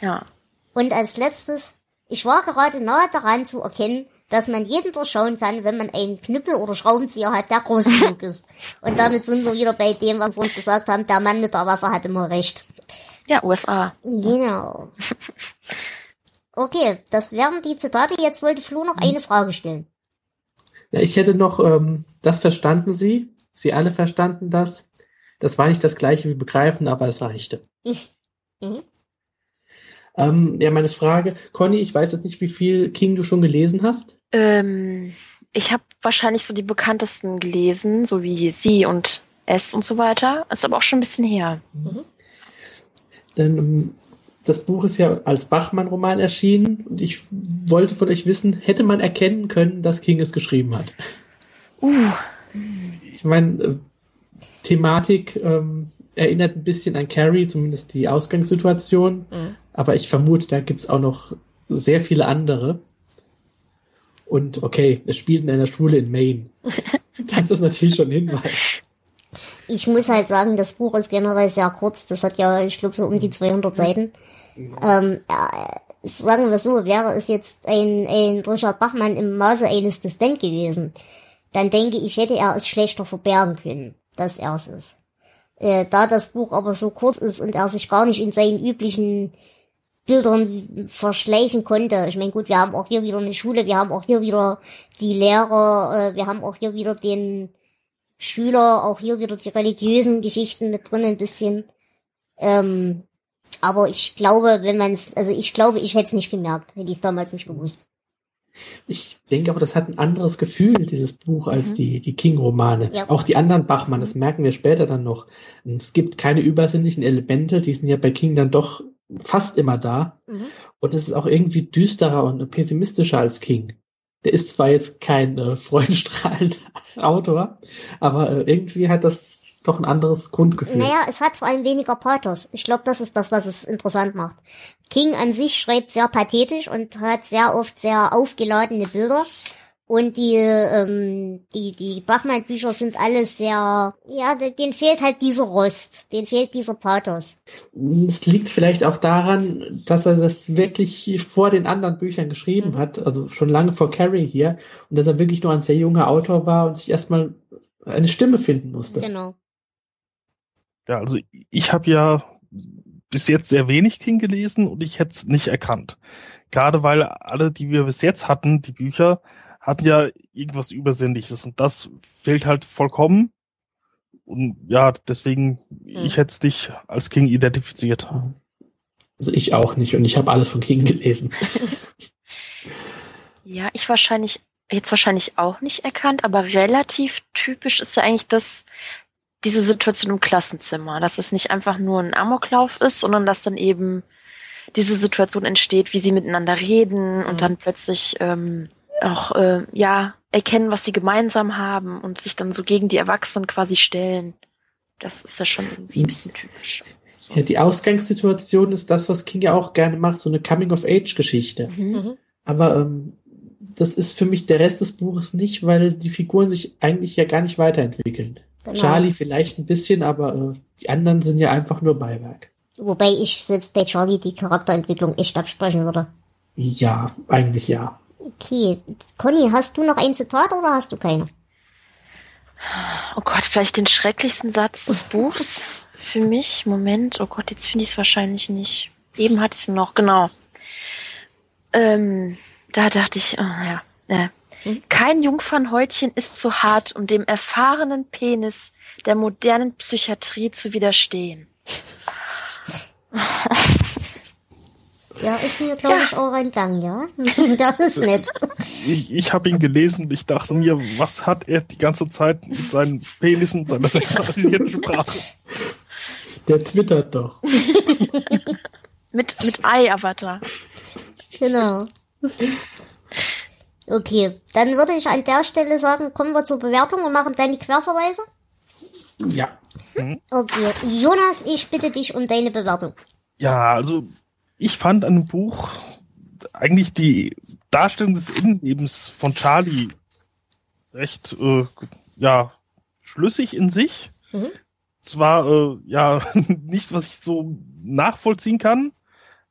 Ja. Und als letztes, ich war gerade nahe daran zu erkennen, dass man jeden durchschauen kann, wenn man einen Knüppel oder Schraubenzieher hat, der groß genug ist. Und damit sind wir wieder bei dem, was wir uns gesagt haben, der Mann mit der Waffe hat immer recht. Ja, USA. Genau. Okay, das wären die Zitate. Jetzt wollte Flo noch eine Frage stellen. Ja, ich hätte noch, ähm, das verstanden Sie. Sie alle verstanden das. Das war nicht das gleiche wie begreifen, aber es reichte. Mhm. Ähm, ja, meine Frage, Conny, ich weiß jetzt nicht, wie viel King du schon gelesen hast. Ähm, ich habe wahrscheinlich so die bekanntesten gelesen, so wie Sie und S und so weiter. Ist aber auch schon ein bisschen her. Denn ähm, das Buch ist ja als Bachmann-Roman erschienen und ich wollte von euch wissen, hätte man erkennen können, dass King es geschrieben hat? Uh, Ich meine, äh, Thematik ähm, erinnert ein bisschen an Carrie, zumindest die Ausgangssituation. Mhm. Aber ich vermute, da gibt's auch noch sehr viele andere. Und okay, es spielt in einer Schule in Maine. Das ist natürlich schon ein Hinweis. Ich muss halt sagen, das Buch ist generell sehr kurz. Das hat ja, ich glaube, so um die 200 Seiten. Ähm, ja, sagen wir so, wäre es jetzt ein, ein Richard Bachmann im Maße eines Distent gewesen, dann denke ich, hätte er es schlechter verbergen können, dass er es ist. Äh, da das Buch aber so kurz ist und er sich gar nicht in seinen üblichen Bildern verschleichen konnte. Ich meine, gut, wir haben auch hier wieder eine Schule, wir haben auch hier wieder die Lehrer, äh, wir haben auch hier wieder den Schüler, auch hier wieder die religiösen Geschichten mit drin ein bisschen. Ähm, aber ich glaube, wenn man es, also ich glaube, ich hätte es nicht gemerkt, hätte ich es damals nicht gewusst. Ich denke aber, das hat ein anderes Gefühl, dieses Buch, als Mhm. die, die King-Romane. Ja. Auch die anderen Bachmann, das merken wir später dann noch. Es gibt keine übersinnlichen Elemente, die sind ja bei King dann doch fast immer da. Mhm. Und es ist auch irgendwie düsterer und pessimistischer als King. Der ist zwar jetzt kein äh, freudestrahlender Autor, aber äh, irgendwie hat das doch ein anderes Grundgefühl. Naja, es hat vor allem weniger Pathos. Ich glaube, das ist das, was es interessant macht. King an sich schreibt sehr pathetisch und hat sehr oft sehr aufgeladene Bilder. Und die, ähm, die, die Bachmann-Bücher sind alle sehr, ja, de- denen fehlt halt dieser Rost, denen fehlt dieser Pathos. Es liegt vielleicht auch daran, dass er das wirklich vor den anderen Büchern geschrieben Mhm. hat, also schon lange vor Carrie hier, und dass er wirklich nur ein sehr junger Autor war und sich erstmal eine Stimme finden musste. Genau. Ja, also ich habe ja bis jetzt sehr wenig King gelesen und ich hätte es nicht erkannt. Gerade weil alle, die wir bis jetzt hatten, die Bücher, hatten ja irgendwas Übersinnliches und das fehlt halt vollkommen. Und ja, deswegen, ich hätte es nicht als King identifiziert. Also ich auch nicht und ich habe alles von King gelesen. Ja, ich wahrscheinlich, jetzt wahrscheinlich auch nicht erkannt, aber relativ typisch ist ja eigentlich das, diese Situation im Klassenzimmer, dass es nicht einfach nur ein Amoklauf ist, sondern dass dann eben diese Situation entsteht, wie sie miteinander reden Mhm. und dann plötzlich ähm, auch äh, ja erkennen, was sie gemeinsam haben und sich dann so gegen die Erwachsenen quasi stellen. Das ist ja schon irgendwie ein bisschen typisch. Ja, die Ausgangssituation ist das, was King ja auch gerne macht, so eine Coming-of-Age-Geschichte. Mhm. Mhm. Aber ähm, das ist für mich der Rest des Buches nicht, weil die Figuren sich eigentlich ja gar nicht weiterentwickeln. Genau. Charlie vielleicht ein bisschen, aber äh, die anderen sind ja einfach nur Beiwerk. Wobei ich selbst bei Charlie die Charakterentwicklung echt absprechen würde. Ja, eigentlich ja. Okay, Conny, hast du noch ein Zitat oder hast du keine? Oh Gott, vielleicht den schrecklichsten Satz des Buchs für mich. Moment, oh Gott, jetzt finde ich es wahrscheinlich nicht. Eben hatte ich es noch, genau. Ähm, da dachte ich, oh, ja, äh, kein Jungfernhäutchen ist zu hart, um dem erfahrenen Penis der modernen Psychiatrie zu widerstehen. Ja, ist mir, glaube Ja. ich, auch entgangen, ja? das ist nett. Ich, ich habe ihn gelesen und ich dachte mir, was hat er die ganze Zeit mit seinen Penissen, seiner sexualisierten Sprache? Der twittert doch. Mit, mit Ei-Avatar. Genau. Okay, dann würde ich an der Stelle sagen, kommen wir zur Bewertung und machen dann die Querverweise. Ja. Okay, Jonas, ich bitte dich um deine Bewertung. Ja, also ich fand an dem Buch eigentlich die Darstellung des Innenlebens von Charlie recht, äh, ja, schlüssig in sich. Mhm. Zwar, äh, ja, nichts, was ich so nachvollziehen kann,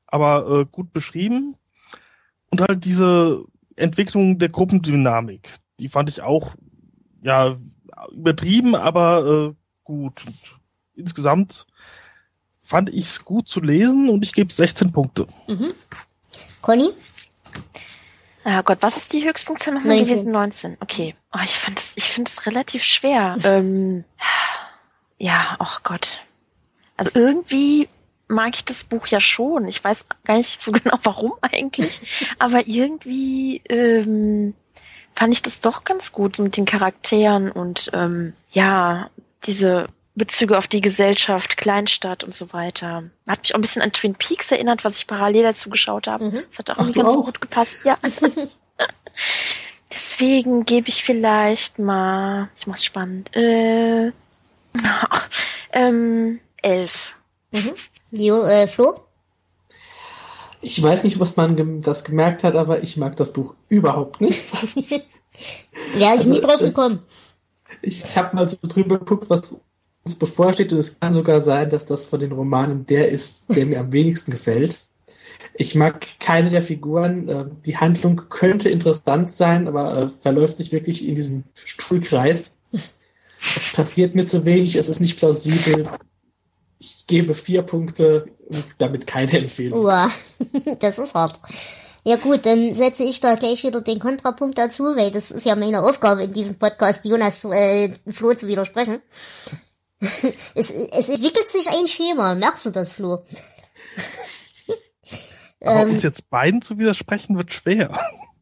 aber äh, gut beschrieben. Und halt diese Entwicklung der Gruppendynamik, die fand ich auch, ja, übertrieben, aber äh, gut. Und insgesamt fand ich es gut zu lesen und ich gebe 16 Punkte. Mhm. Conny? Ah Gott, was ist die Höchstpunktzahl nochmal 19. gewesen? 19. Okay. Oh, ich fand das, ich finde das relativ schwer. ähm, ja, ach Gott. Also irgendwie mag ich das Buch ja schon. Ich weiß gar nicht so genau warum eigentlich. Aber irgendwie ähm, fand ich das doch ganz gut mit den Charakteren und ähm, ja, diese Bezüge auf die Gesellschaft, Kleinstadt und so weiter. Hat mich auch ein bisschen an Twin Peaks erinnert, was ich parallel dazu geschaut habe. Mhm. Das hat auch Ach, nicht ganz so auch? gut gepasst. Ja. Deswegen gebe ich vielleicht mal, ich mach's spannend, äh, ähm, elf. Mhm. Jo, äh, Flo? Ich weiß nicht, was man gem- das gemerkt hat, aber ich mag das Buch überhaupt nicht. Wäre ich Also, nicht drauf äh, gekommen. Ich habe mal so drüber geguckt, was uns bevorsteht, und es kann sogar sein, dass das von den Romanen der ist, der mir am wenigsten gefällt. Ich mag keine der Figuren. äh, Die Handlung könnte interessant sein, aber äh, verläuft sich wirklich in diesem Stuhlkreis. Es passiert mir zu wenig, es ist nicht plausibel. Ich gebe vier Punkte und damit keine Empfehlung. Uah, das ist hart. Ja gut, dann setze ich da gleich wieder den Kontrapunkt dazu, weil das ist ja meine Aufgabe in diesem Podcast, Jonas äh, Flo zu widersprechen. es, es entwickelt sich ein Schema, merkst du das, Flo? Aber Ähm, uns jetzt beiden zu widersprechen wird schwer.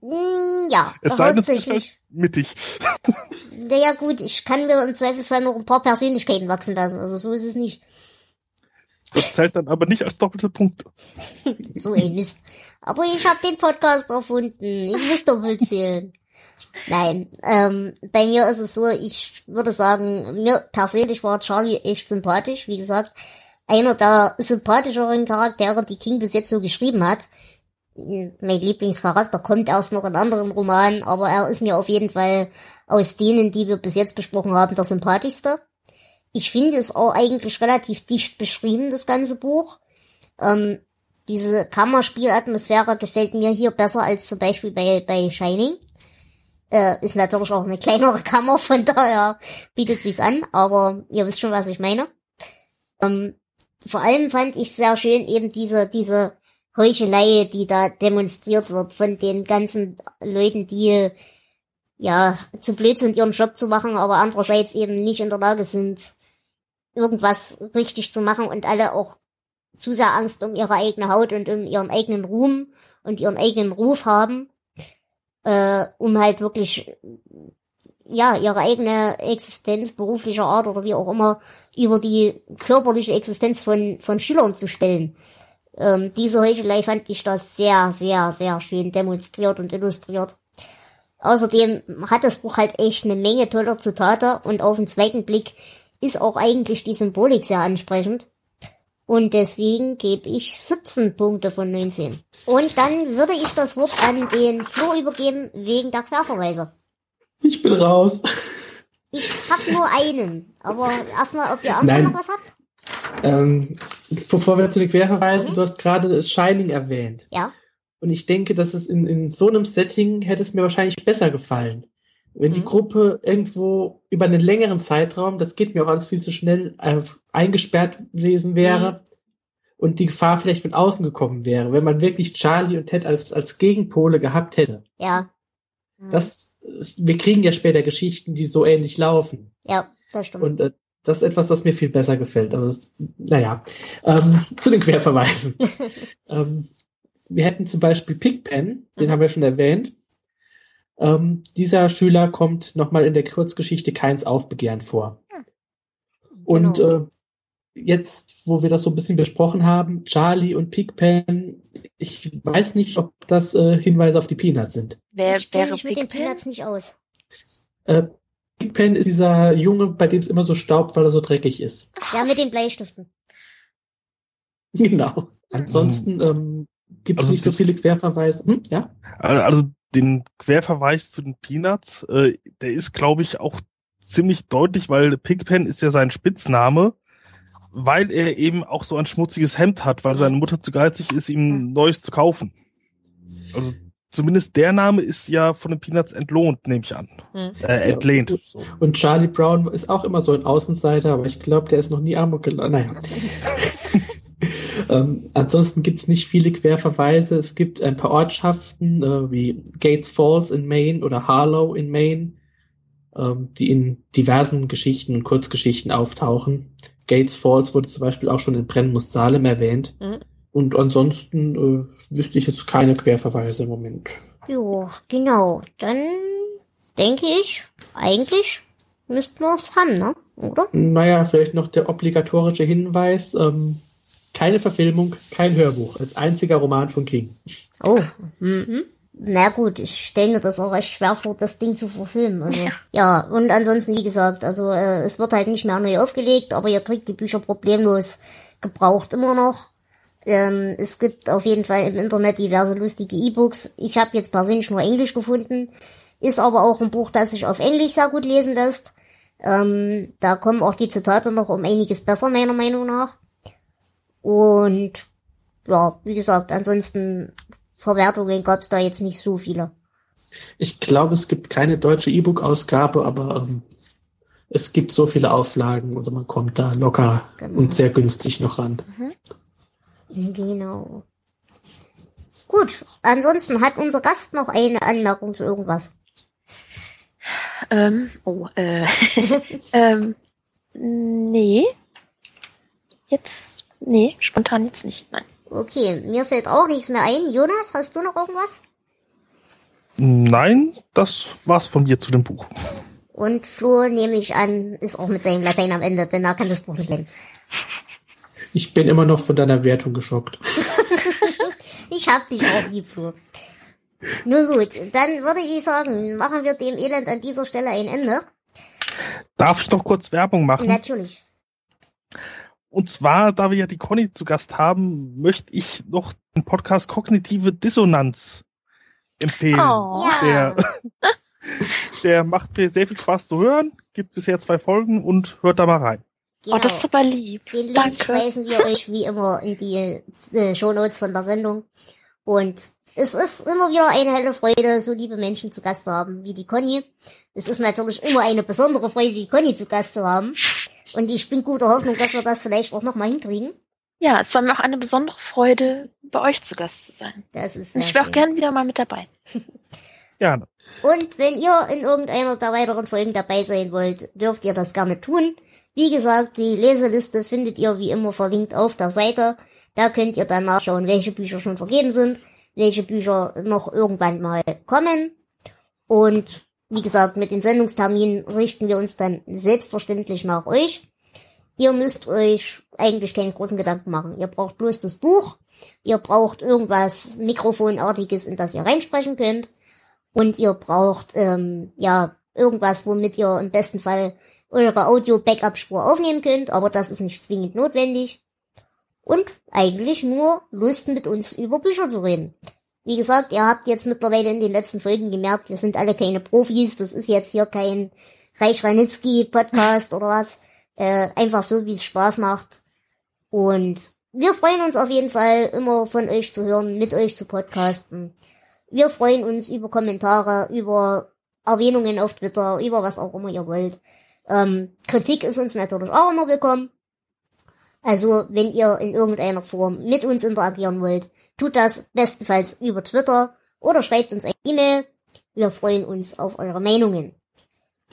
Mm, ja, Es sei denn, es halt mittig. Naja gut, ich kann mir im Zweifelsfall noch ein paar Persönlichkeiten wachsen lassen. Also so ist es nicht. Das zählt dann aber nicht als doppelte Punkte. So ein Mist. Aber ich habe den Podcast erfunden. Ich muss doppelt zählen. Nein, ähm, bei mir ist es so, ich würde sagen, mir persönlich war Charlie echt sympathisch. Wie gesagt, einer der sympathischeren Charaktere, die King bis jetzt so geschrieben hat. Mein Lieblingscharakter kommt erst noch in anderen Romanen, aber er ist mir auf jeden Fall aus denen, die wir bis jetzt besprochen haben, der sympathischste. Ich finde es auch eigentlich relativ dicht beschrieben, das ganze Buch. Ähm, diese Kammerspielatmosphäre gefällt mir hier besser als zum Beispiel bei, bei Shining. Äh, ist natürlich auch eine kleinere Kammer, von daher bietet sich's an, aber ihr wisst schon, was ich meine. Ähm, vor allem fand ich sehr schön eben diese, diese Heuchelei, die da demonstriert wird von den ganzen Leuten, die ja zu blöd sind, ihren Job zu machen, aber andererseits eben nicht in der Lage sind, irgendwas richtig zu machen und alle auch zu sehr Angst um ihre eigene Haut und um ihren eigenen Ruhm und ihren eigenen Ruf haben, äh, um halt wirklich ja ihre eigene Existenz beruflicher Art oder wie auch immer über die körperliche Existenz von von Schülern zu stellen. Ähm, diese Heuchelei fand ich da sehr, sehr, sehr schön demonstriert und illustriert. Außerdem hat das Buch halt echt eine Menge toller Zitate und auf den zweiten Blick ist auch eigentlich die Symbolik sehr ansprechend. Und deswegen gebe ich 17 Punkte von 19. Und dann würde ich das Wort an den Flo übergeben wegen der Querverweise. Ich bin raus. Ich hab nur einen, aber erstmal, ob ihr andere Nein. noch was habt? Ähm, bevor wir zu den Querverweisen, Mhm. du hast gerade Shining erwähnt. Ja. Und ich denke, dass es in, in so einem Setting hätte es mir wahrscheinlich besser gefallen. Wenn die Mhm. Gruppe irgendwo über einen längeren Zeitraum, das geht mir auch alles viel zu schnell, äh, eingesperrt gewesen wäre Mhm. und die Gefahr vielleicht von außen gekommen wäre, wenn man wirklich Charlie und Ted als, als Gegenpole gehabt hätte. Ja. Das, wir kriegen ja später Geschichten, die so ähnlich laufen. Ja, das stimmt. Und äh, das ist etwas, das mir viel besser gefällt. Aber das, naja, ähm, zu den Querverweisen. ähm, wir hätten zum Beispiel Pigpen, den Mhm. haben wir schon erwähnt. Ähm, dieser Schüler kommt nochmal in der Kurzgeschichte Keins Aufbegehren vor. Und Genau. äh, jetzt, wo wir das so ein bisschen besprochen haben, Charlie und Pigpen, ich weiß nicht, ob das äh, Hinweise auf die Peanuts sind. Wer ich kenne wäre mich mit den Pigpen? Peanuts nicht aus. Äh, Pigpen ist dieser Junge, bei dem es immer so staubt, weil er so dreckig ist. Ja, mit den Bleistiften. Genau. Ansonsten ähm, gibt es Also nicht so viele Querverweise. Hm? Ja? Also den Querverweis zu den Peanuts, äh, der ist, glaube ich, auch ziemlich deutlich, weil Pigpen ist ja sein Spitzname, weil er eben auch so ein schmutziges Hemd hat, weil seine Mutter zu geizig ist, ihm ein neues zu kaufen. Also zumindest der Name ist ja von den Peanuts entlohnt, nehme ich an. Hm. Äh, entlehnt. Und Charlie Brown ist auch immer so ein Außenseiter, aber ich glaube, der ist noch nie Amok gelaufen. Naja. ähm, ansonsten gibt es nicht viele Querverweise. Es gibt ein paar Ortschaften äh, wie Gates Falls in Maine oder Harlow in Maine, ähm, die in diversen Geschichten und Kurzgeschichten auftauchen. Gates Falls wurde zum Beispiel auch schon in Brennen muss Salem erwähnt. Mhm. Und ansonsten äh, wüsste ich jetzt keine Querverweise im Moment. Jo, genau. Dann denke ich, eigentlich müssten wir es haben, ne? Oder? Naja, vielleicht noch der obligatorische Hinweis. Ähm, keine Verfilmung, kein Hörbuch. Als einziger Roman von King. Oh. Mhm. Na gut, ich stelle mir das auch recht schwer vor, das Ding zu verfilmen. Also, ja. und ansonsten, wie gesagt, also äh, es wird halt nicht mehr neu aufgelegt, aber ihr kriegt die Bücher problemlos gebraucht immer noch. Ähm, es gibt auf jeden Fall im Internet diverse lustige E-Books. Ich habe jetzt persönlich nur Englisch gefunden, ist aber auch ein Buch, das sich auf Englisch sehr gut lesen lässt. Ähm, da kommen auch die Zitate noch um einiges besser, meiner Meinung nach. Und ja, wie gesagt, ansonsten Verwertungen gab es da jetzt nicht so viele. Ich glaube, es gibt keine deutsche E-Book-Ausgabe, aber ähm, es gibt so viele Auflagen. Also man kommt da locker Genau. und sehr günstig noch ran. Genau. Gut, ansonsten hat unser Gast noch eine Anmerkung zu irgendwas. Ähm, oh, äh, ähm, nee. Jetzt, nee, spontan jetzt nicht, nein. Okay, mir fällt auch nichts mehr ein. Jonas, hast du noch irgendwas? Nein, das war's von mir zu dem Buch. Und Flo, nehme ich an, ist auch mit seinem Latein am Ende, denn er kann das Buch nicht lesen. Ich bin immer noch von deiner Wertung geschockt. Ich hab dich auch lieb, Flo. Nun gut, dann würde ich sagen, machen wir dem Elend an dieser Stelle ein Ende. Darf ich noch kurz Werbung machen? Natürlich. Und zwar, da wir ja die Conny zu Gast haben, möchte ich noch den Podcast Kognitive Dissonanz empfehlen. Oh. Ja. Der, der macht mir sehr viel Spaß zu hören, gibt bisher zwei Folgen und hört da mal rein. Oh, das ist aber lieb. Den Link Danke. schmeißen wir euch wie immer in die äh, Shownotes von der Sendung. Und es ist immer wieder eine helle Freude, so liebe Menschen zu Gast zu haben wie die Conny. Es ist natürlich immer eine besondere Freude, die Conny zu Gast zu haben. Und ich bin guter Hoffnung, dass wir das vielleicht auch nochmal hinkriegen. Ja, es war mir auch eine besondere Freude, bei euch zu Gast zu sein. Das ist Und sehr ich wäre auch gern wieder mal mit dabei. Gerne. Und wenn ihr in irgendeiner der weiteren Folgen dabei sein wollt, dürft ihr das gerne tun. Wie gesagt, die Leseliste findet ihr wie immer verlinkt auf der Seite. Da könnt ihr dann nachschauen, welche Bücher schon vergeben sind, welche Bücher noch irgendwann mal kommen. Und wie gesagt, mit den Sendungsterminen richten wir uns dann selbstverständlich nach euch. Ihr müsst euch eigentlich keinen großen Gedanken machen. Ihr braucht bloß das Buch. Ihr braucht irgendwas Mikrofonartiges, in das ihr reinsprechen könnt. Und ihr braucht, ähm, ja, irgendwas, womit ihr im besten Fall eure Audio-Backup-Spur aufnehmen könnt, aber das ist nicht zwingend notwendig. Und eigentlich nur Lust mit uns über Bücher zu reden. Wie gesagt, ihr habt jetzt mittlerweile in den letzten Folgen gemerkt, wir sind alle keine Profis, das ist jetzt hier kein Reich Ranitzky-Podcast oder was. Äh, einfach so, wie es Spaß macht. Und wir freuen uns auf jeden Fall, immer von euch zu hören, mit euch zu podcasten. Wir freuen uns über Kommentare, über Erwähnungen auf Twitter, über was auch immer ihr wollt. Ähm, Kritik ist uns natürlich auch immer willkommen. Also, wenn ihr in irgendeiner Form mit uns interagieren wollt, tut das bestenfalls über Twitter oder schreibt uns eine E-Mail. Wir freuen uns auf eure Meinungen.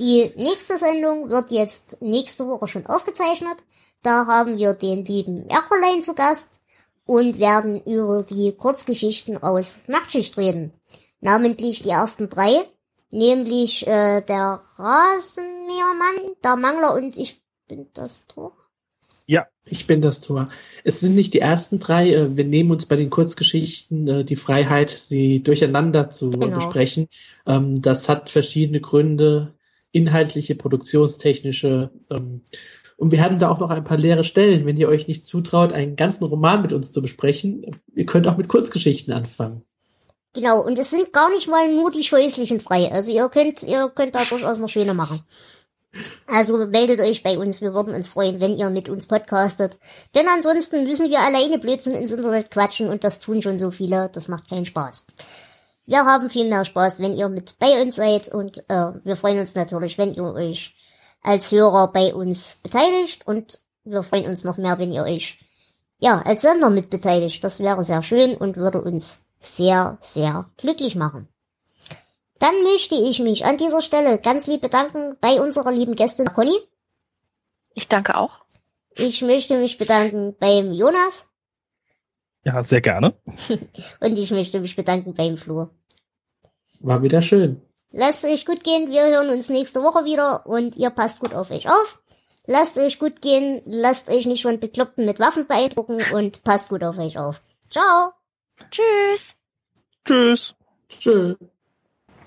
Die nächste Sendung wird jetzt nächste Woche schon aufgezeichnet. Da haben wir den lieben Erberlein zu Gast und werden über die Kurzgeschichten aus Nachtschicht reden. Namentlich die ersten drei, nämlich äh, der Rasenmähermann, der Mangler und ich bin das Tor. Ja, Ich bin das Tor. Es sind nicht die ersten drei. äh, Wir nehmen uns bei den Kurzgeschichten äh, die Freiheit, sie durcheinander zu Genau. besprechen. Ähm, Das hat verschiedene Gründe, inhaltliche, produktionstechnische. ähm, Und wir hatten da auch noch ein paar leere Stellen. Wenn ihr euch nicht zutraut, einen ganzen Roman mit uns zu besprechen, ihr könnt auch mit Kurzgeschichten anfangen. Genau, und es sind gar nicht mal nur die scheußlichen frei. Also ihr könnt, ihr könnt da durchaus noch schöner machen. Also meldet euch bei uns, wir würden uns freuen, wenn ihr mit uns podcastet. Denn ansonsten müssen wir alleine Blödsinn ins Internet quatschen und das tun schon so viele, das macht keinen Spaß. Wir haben viel mehr Spaß, wenn ihr mit bei uns seid und äh, wir freuen uns natürlich, wenn ihr euch als Hörer bei uns beteiligt und wir freuen uns noch mehr, wenn ihr euch ja als Sender mit beteiligt. Das wäre sehr schön und würde uns sehr, sehr glücklich machen. Dann möchte ich mich an dieser Stelle ganz lieb bedanken bei unserer lieben Gästin Conny. Ich danke auch. Ich möchte mich bedanken beim Jonas ja, sehr gerne. und ich möchte mich bedanken beim Flo. War wieder schön. Lasst euch gut gehen, wir hören uns nächste Woche wieder und ihr passt gut auf euch auf. Lasst euch gut gehen, lasst euch nicht von Bekloppten mit Waffen beeindrucken und passt gut auf euch auf. Ciao! Tschüss. Tschüss. Tschö.